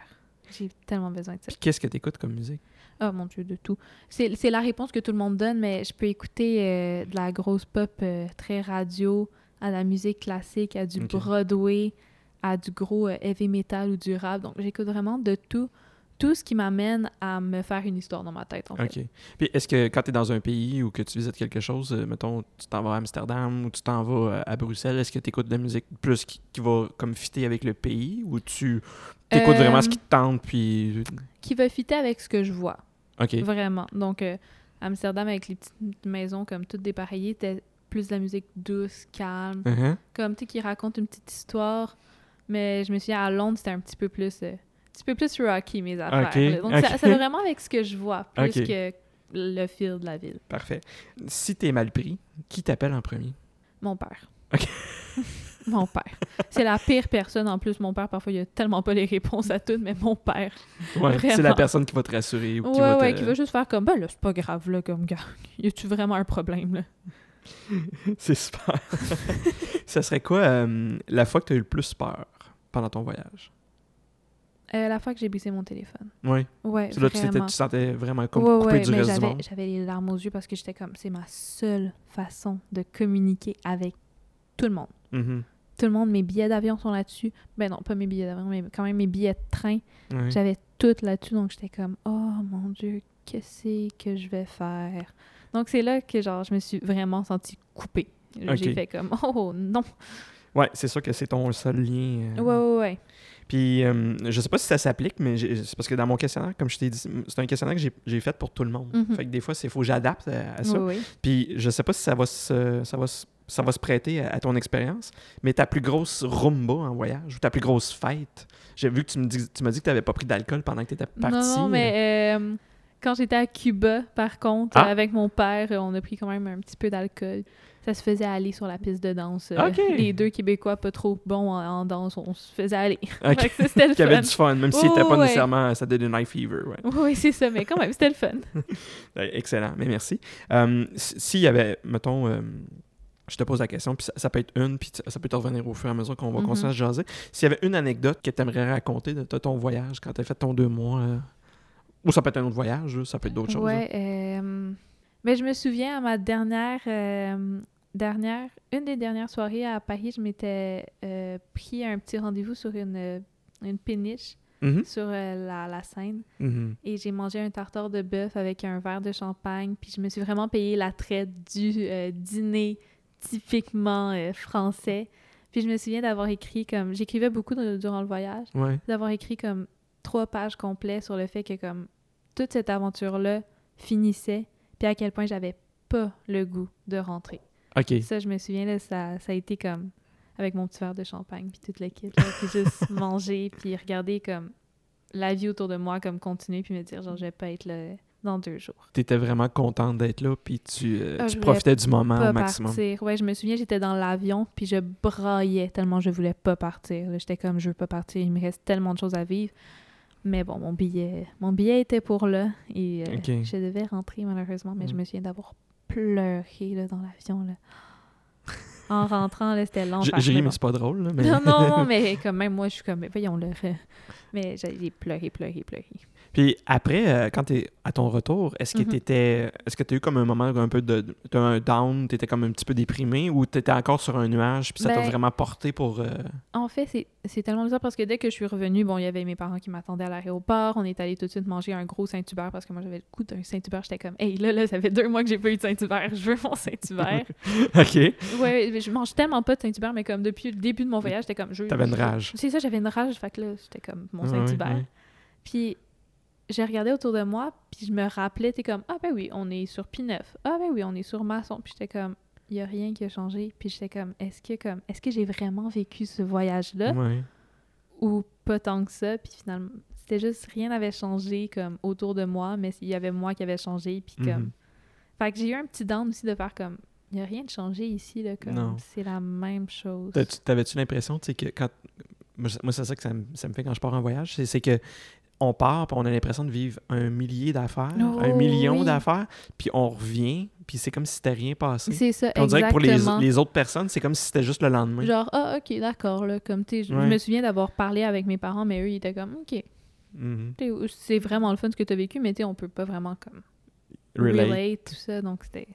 J'ai tellement besoin de ça. Puis qu'est-ce que tu écoutes comme musique? Oh mon Dieu, de tout. C'est la réponse que tout le monde donne, mais je peux écouter euh, de la grosse pop euh, très radio, à la musique classique, à du. Broadway, à du gros euh, heavy metal ou du rap. Donc j'écoute vraiment de tout. Tout ce qui m'amène à me faire une histoire dans ma tête, en fait. OK. Puis est-ce que quand tu es dans un pays ou que tu visites quelque chose, mettons, tu t'en vas à Amsterdam ou tu t'en vas à Bruxelles, est-ce que tu écoutes de la musique plus qui, qui va comme fitter avec le pays ou tu écoutes Euh, vraiment ce qui te tente puis... Qui va fitter avec ce que je vois. OK. Vraiment. Donc, euh, Amsterdam, avec les petites maisons comme toutes dépareillées, c'était plus de la musique douce, calme, Uh-huh. comme, tu sais, qui raconte une petite histoire. Mais je me souviens, à Londres, c'était un petit peu plus... euh, un petit peu plus rocky, mes affaires. Donc, ok. ça, ça va vraiment avec ce que je vois, plus que le fil de la ville. Parfait. Si t'es mal pris, qui t'appelle en premier? Mon père. Ok. mon père. C'est la pire personne. En plus, mon père, parfois, il a tellement pas les réponses à tout, mais mon père. Ouais, c'est la personne qui va te rassurer ou qui ouais, va ouais, te... qui va juste faire comme, ben là, c'est pas grave, là, comme gars. Y a-tu vraiment un problème, là? C'est super. ça serait quoi euh, la fois que tu as eu le plus peur pendant ton voyage? Euh, la fois que j'ai brisé mon téléphone. Oui. Ouais, C'est là tu, tu sentais vraiment comme Ouais, coupé ouais, du mais reste du j'avais, monde. j'avais les larmes aux yeux parce que j'étais comme, c'est ma seule façon de communiquer avec tout le monde. Mhm. Tout le monde, mes billets d'avion sont là-dessus. Ben non, pas mes billets d'avion, mais quand même mes billets de train. J'avais tout là-dessus, donc j'étais comme, oh mon Dieu, qu'est-ce que je vais faire? Donc c'est là que genre, je me suis vraiment sentie coupée. J'ai fait comme, oh non. Ouais, c'est sûr que c'est ton seul lien. euh. Ouais, ouais, ouais. Puis, euh, je sais pas si ça s'applique, mais c'est parce que dans mon questionnaire, comme je t'ai dit, c'est un questionnaire que j'ai- fait pour tout le monde. Mhm. Fait que des fois, il faut que j'adapte à, à ça. Oui, oui. Puis, je sais pas si ça va se, ça va se, ça va se prêter à, à ton expérience, mais ta plus grosse rumba en voyage ou ta plus grosse fête, j'ai vu que tu me dis, tu m'as dit que tu n'avais pas pris d'alcool pendant que tu étais parti. Non, non, mais euh, quand j'étais à Cuba, par contre, Ah. euh, avec mon père, euh, on a pris quand même un petit peu d'alcool. Ça se faisait aller sur la piste de danse. euh. Les deux Québécois pas trop bons en, en danse, on se faisait aller. Ok. Fait que ça, c'était le Qu'il y avait du fun, même si Ouais, c'était pas ouais. nécessairement ça donnait night fever. Ouais. Oui, c'est ça, mais quand même, c'était le fun. Euh, Excellent, mais merci. Euh, S'il y avait, mettons, euh, je te pose la question, puis ça, ça peut être une, puis ça peut te revenir au fur et à mesure qu'on va Mhm. continuer à se jaser. S'il y avait une anecdote que tu aimerais raconter de, ton voyage quand tu as fait ton deux mois, euh, ou ça peut être un autre voyage, ça peut être d'autres choses. euh, mais je me souviens à ma dernière, euh, dernière, une des dernières soirées à Paris, je m'étais euh, pris un petit rendez-vous sur une, une péniche Mhm, sur euh, la, la Seine. mhm. Et j'ai mangé un tartare de bœuf avec un verre de champagne. Puis je me suis vraiment payé la traite du euh, dîner typiquement euh, français. Puis je me souviens d'avoir écrit comme... J'écrivais beaucoup de- durant le voyage. Ouais. D'avoir écrit comme trois pages complètes sur le fait que comme toute cette aventure-là finissait. Puis à quel point j'avais pas le goût de rentrer. OK. Ça, je me souviens, là, ça, ça a été comme avec mon petit verre de champagne, puis toute l'équipe, là, puis juste manger, puis regarder comme la vie autour de moi, comme continuer, puis me dire, genre, je vais pas être là dans deux jours. Tu étais vraiment contente d'être là, puis tu, euh, Ah, tu voulais profitais du moment pas au maximum. partir. Ouais, je me souviens, j'étais dans l'avion, puis je braillais tellement je voulais pas partir. J'étais comme, je veux pas partir, il me reste tellement de choses à vivre. Mais bon, mon billet, mon billet était pour là et euh, je devais rentrer malheureusement, mais je Mm. me souviens d'avoir pleuré là, dans l'avion. là. En rentrant, là, c'était long. J'ai ri, mais c'est pas drôle. là, mais... Non, non, mais quand même, moi, je suis comme, voyons le. Mais j'ai pleuré, pleuré, pleuré. Puis après, euh, quand tu es à ton retour, est-ce que Mhm. t'étais- est-ce que tu as eu comme un moment un peu de, de un down, tu étais comme un petit peu déprimé ou tu étais encore sur un nuage puis ça t'a Ben- vraiment porté pour euh, En fait, c'est- c'est tellement bizarre parce que dès que je suis revenue, bon, il y avait mes parents qui m'attendaient à l'aéroport. On est allé tout de suite manger un gros Saint-Hubert parce que moi, j'avais le goût d'un Saint-Hubert. J'étais comme, hey, là, là, ça fait deux mois que j'ai pas eu de Saint-Hubert. Je veux mon Saint-Hubert. OK. ouais, je mange tellement pas de Saint-Hubert, mais comme depuis le début de mon voyage, j'étais comme. T'avais une rage. C'est ça, j'avais une rage. Fait que là, c'était comme mon Saint-Hubert. Puis j'ai regardé autour de moi, puis je me rappelais, t'es comme, ah ben oui, on est sur P9. Ah ben oui, on est sur Masson. Puis j'étais comme, il y a rien qui a changé. Puis j'étais comme, est-ce que comme, est-ce que j'ai vraiment vécu ce voyage-là? Ouais. ou pas tant que ça? Puis finalement, c'était juste, rien n'avait changé comme autour de moi, mais il y avait moi qui avait changé. Puis comme, Mhm. fait que j'ai eu un petit down aussi de faire comme, il y a rien de changé ici, là, comme, c'est la même chose. T'avais-tu l'impression, tu sais, que quand. Moi, c'est- ça que ça me, ça me fait quand je pars en voyage, c'est que on part, puis on a l'impression de vivre un millier d'affaires, Oh, un million oui. d'affaires, puis on revient, puis c'est comme si c'était rien passé. C'est ça, Puis on dirait que pour les, les autres personnes, c'est comme si c'était juste le lendemain. Genre, ah, ok, d'accord, là. Comme, tu sais, je Ouais. me souviens d'avoir parlé avec mes parents, mais eux, ils étaient comme, ok, Mhm. sais, c'est vraiment le fun ce que tu as vécu, mais tu sais, on peut pas vraiment, comme, Relate. relate, tout ça. Donc, c'était.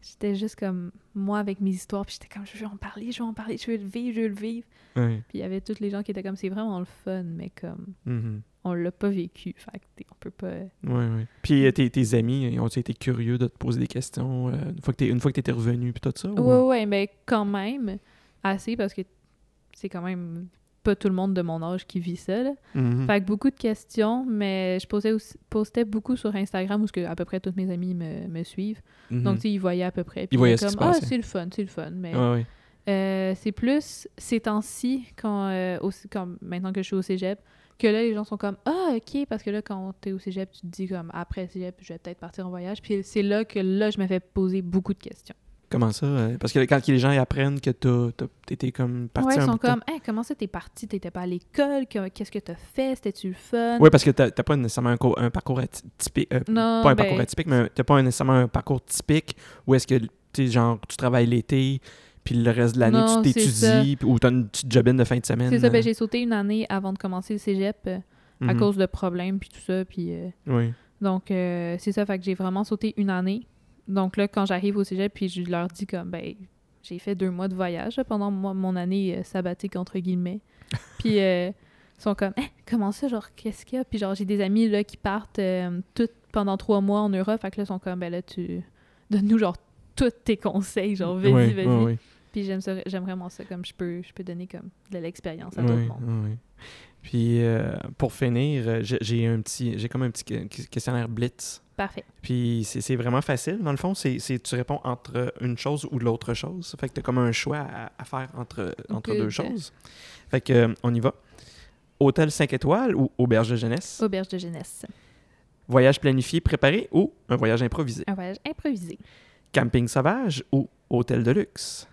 J'étais juste comme moi avec mes histoires, puis j'étais comme, je veux en parler, je veux en parler, je veux le vivre, je veux le vivre. Ouais. Puis il y avait tous les gens qui étaient comme, c'est vraiment le fun, mais comme, Mhm. On l'a pas vécu. Fait que, tu on peut pas. Ouais, ouais. Puis euh, tes, tes amis, ils ont été curieux de te poser des questions euh, une fois que t'es- une fois que t'étais revenu, puis tout ça? ou- Ouais, ouais, mais quand même, assez, parce que c'est quand même pas tout le monde de mon âge qui vit ça, là. Mhm. Fait que beaucoup de questions, mais je aussi, postais beaucoup sur Instagram où que à peu près tous mes amis me, me suivent. Mhm. Donc, tu sais, ils voyaient à peu près. Puis Ils voyaient étaient ce qui comme, se ah, c'est le fun, c'est le fun. Mais Ouais, ouais. euh, c'est plus ces temps-ci, quand, euh, quand, maintenant que je suis au cégep, que là, les gens sont comme, ah, ok, parce que là, quand t'es au cégep, tu te dis comme, après cégep, je vais peut-être partir en voyage. Puis c'est là que là, je me fais poser beaucoup de questions. Comment ça? euh, Parce que quand les gens ils apprennent que t'étais comme parti ouais, ils sont comme, Hey, comment ça, t'es parti? T'étais pas à l'école? Que- Qu'est-ce que t'as fait? C'était-tu le fun? Oui, parce que t'as pas nécessairement un, co- un parcours ati- typique. euh, non, pas un ben, parcours atypique, mais t'as pas nécessairement un parcours typique où est-ce que, tu genre, tu travailles l'été, puis le reste de l'année, tu t'étudies, ou t'as une petite jobine de fin de semaine. C'est ça, ben, euh, j'ai sauté une année avant de commencer le cégep euh, à mhm. cause de problèmes puis tout ça. Puis, euh, Oui. donc, euh, c'est ça, fait que j'ai vraiment sauté une année. Donc là, quand j'arrive au cégep, puis je leur dis comme, ben, j'ai fait deux mois de voyage pendant mo- mon année sabbatique, entre guillemets. puis, euh, ils sont comme, Hein, comment ça, genre, qu'est-ce qu'il y a? Puis, genre, j'ai des amis là, qui partent toutes pendant trois mois en Europe. Fait que là, ils sont comme, ben là, tu donne-nous, genre, tous tes conseils, genre, vas-y, vas-y. Puis, j'aime ça, j'aime vraiment ça, comme je peux, je peux donner comme de l'expérience à tout le monde. Puis euh, pour finir, euh, j'ai- un petit, j'ai comme un petit que- questionnaire blitz. Parfait. Puis c'est vraiment facile. Dans le fond, c'est tu réponds entre une chose ou l'autre chose. Fait que tu as comme un choix à, à faire entre, entre deux choses. Fait que euh, on y va. Hôtel 5 étoiles ou auberge de jeunesse? Auberge de jeunesse. Voyage planifié, préparé ou un voyage improvisé? Un voyage improvisé. Camping sauvage ou hôtel de luxe?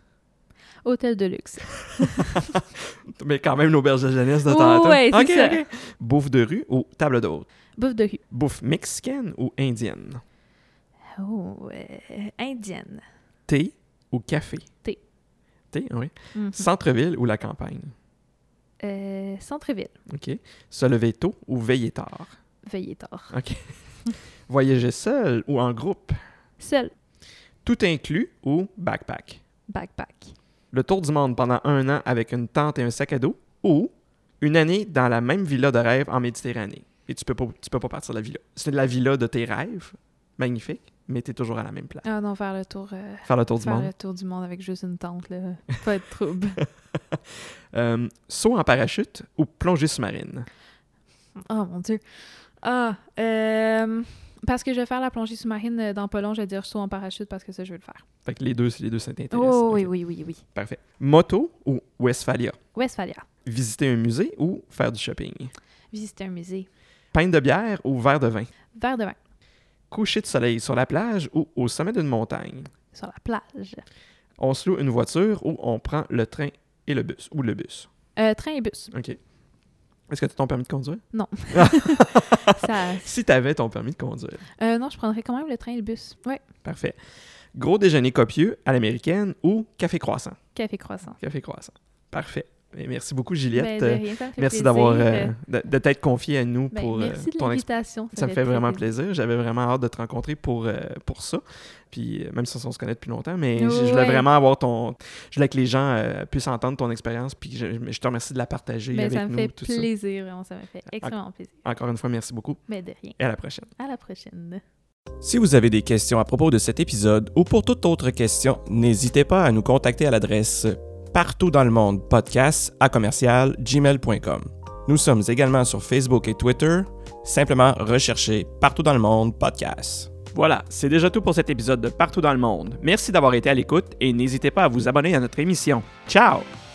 Hôtel de luxe. Mais quand même l'auberge de jeunesse de ouais, ça. ok. Bouffe de rue ou table d'hôte? Bouffe de rue. Bouffe mexicaine ou indienne? Oh, euh, indienne. Thé ou café? Thé. Thé, oui. Mhm. Centre-ville ou la campagne? Euh, Centre-ville. OK. Se lever tôt ou veiller tard? Veiller tard. OK. Voyager seul ou en groupe? Seul. Tout inclus ou backpack? Backpack. Le tour du monde pendant un an avec une tente et un sac à dos ou une année dans la même villa de rêve en Méditerranée? Et tu peux pas, tu peux pas partir de la villa. C'est la villa de tes rêves, magnifique, mais tu es toujours à la même place. Ah non, faire le tour. euh, Faire le tour du faire monde. le tour du monde avec juste une tente, là. Pas de trouble. Euh, saut en parachute ou plongée sous-marine? oh mon Dieu. Ah, euh, parce que je vais faire la plongée sous-marine euh, dans pas long, je vais dire saut en parachute parce que ça, je veux le faire. Fait que les deux, les deux s'intéressent. Oh Ok, oui, oui, oui, oui. Parfait. Moto ou Westphalia? Westphalia. Visiter un musée ou faire du shopping? Visiter un musée. Pinte de bière ou verre de vin? Verre de vin. Coucher de soleil sur la plage ou au sommet d'une montagne? Sur la plage. On se loue une voiture ou on prend le train et le bus? Ou le bus? Euh, train et bus. OK. Est-ce que tu as ton permis de conduire? Non. Ça- Si tu avais ton permis de conduire. euh, non, je prendrais quand même le train et le bus. Ouais, Parfait. Gros déjeuner copieux à l'américaine ou café croissant? café croissant. Café croissant. Parfait. Merci beaucoup, Juliette. Ben, rien, merci plaisir. d'avoir euh, de, de t'être confiée à nous Ben, pour euh, merci de ton l'invitation. Ça me fait vraiment plaisir. J'avais vraiment hâte de te rencontrer pour, euh, pour ça. Puis même si on se connaît depuis longtemps, mais je- je voulais Ouais. vraiment avoir ton. Je voulais que les gens euh, puissent entendre ton expérience. Puis je, je te remercie de la partager Ben, avec ça me nous. fait tout ça. plaisir, vraiment, ça me fait extrêmement plaisir. Encore une fois, merci beaucoup Mais de rien. et à la prochaine. À la prochaine. Si vous avez des questions à propos de cet épisode ou pour toute autre question, n'hésitez pas à nous contacter à l'adresse partout dans le monde podcast à commercial gmail.com. Nous sommes également sur Facebook et Twitter. Simplement recherchez partout dans le monde podcast. Voilà, c'est déjà tout pour cet épisode de Partout dans le monde. Merci d'avoir été à l'écoute et n'hésitez pas à vous abonner à notre émission. Ciao!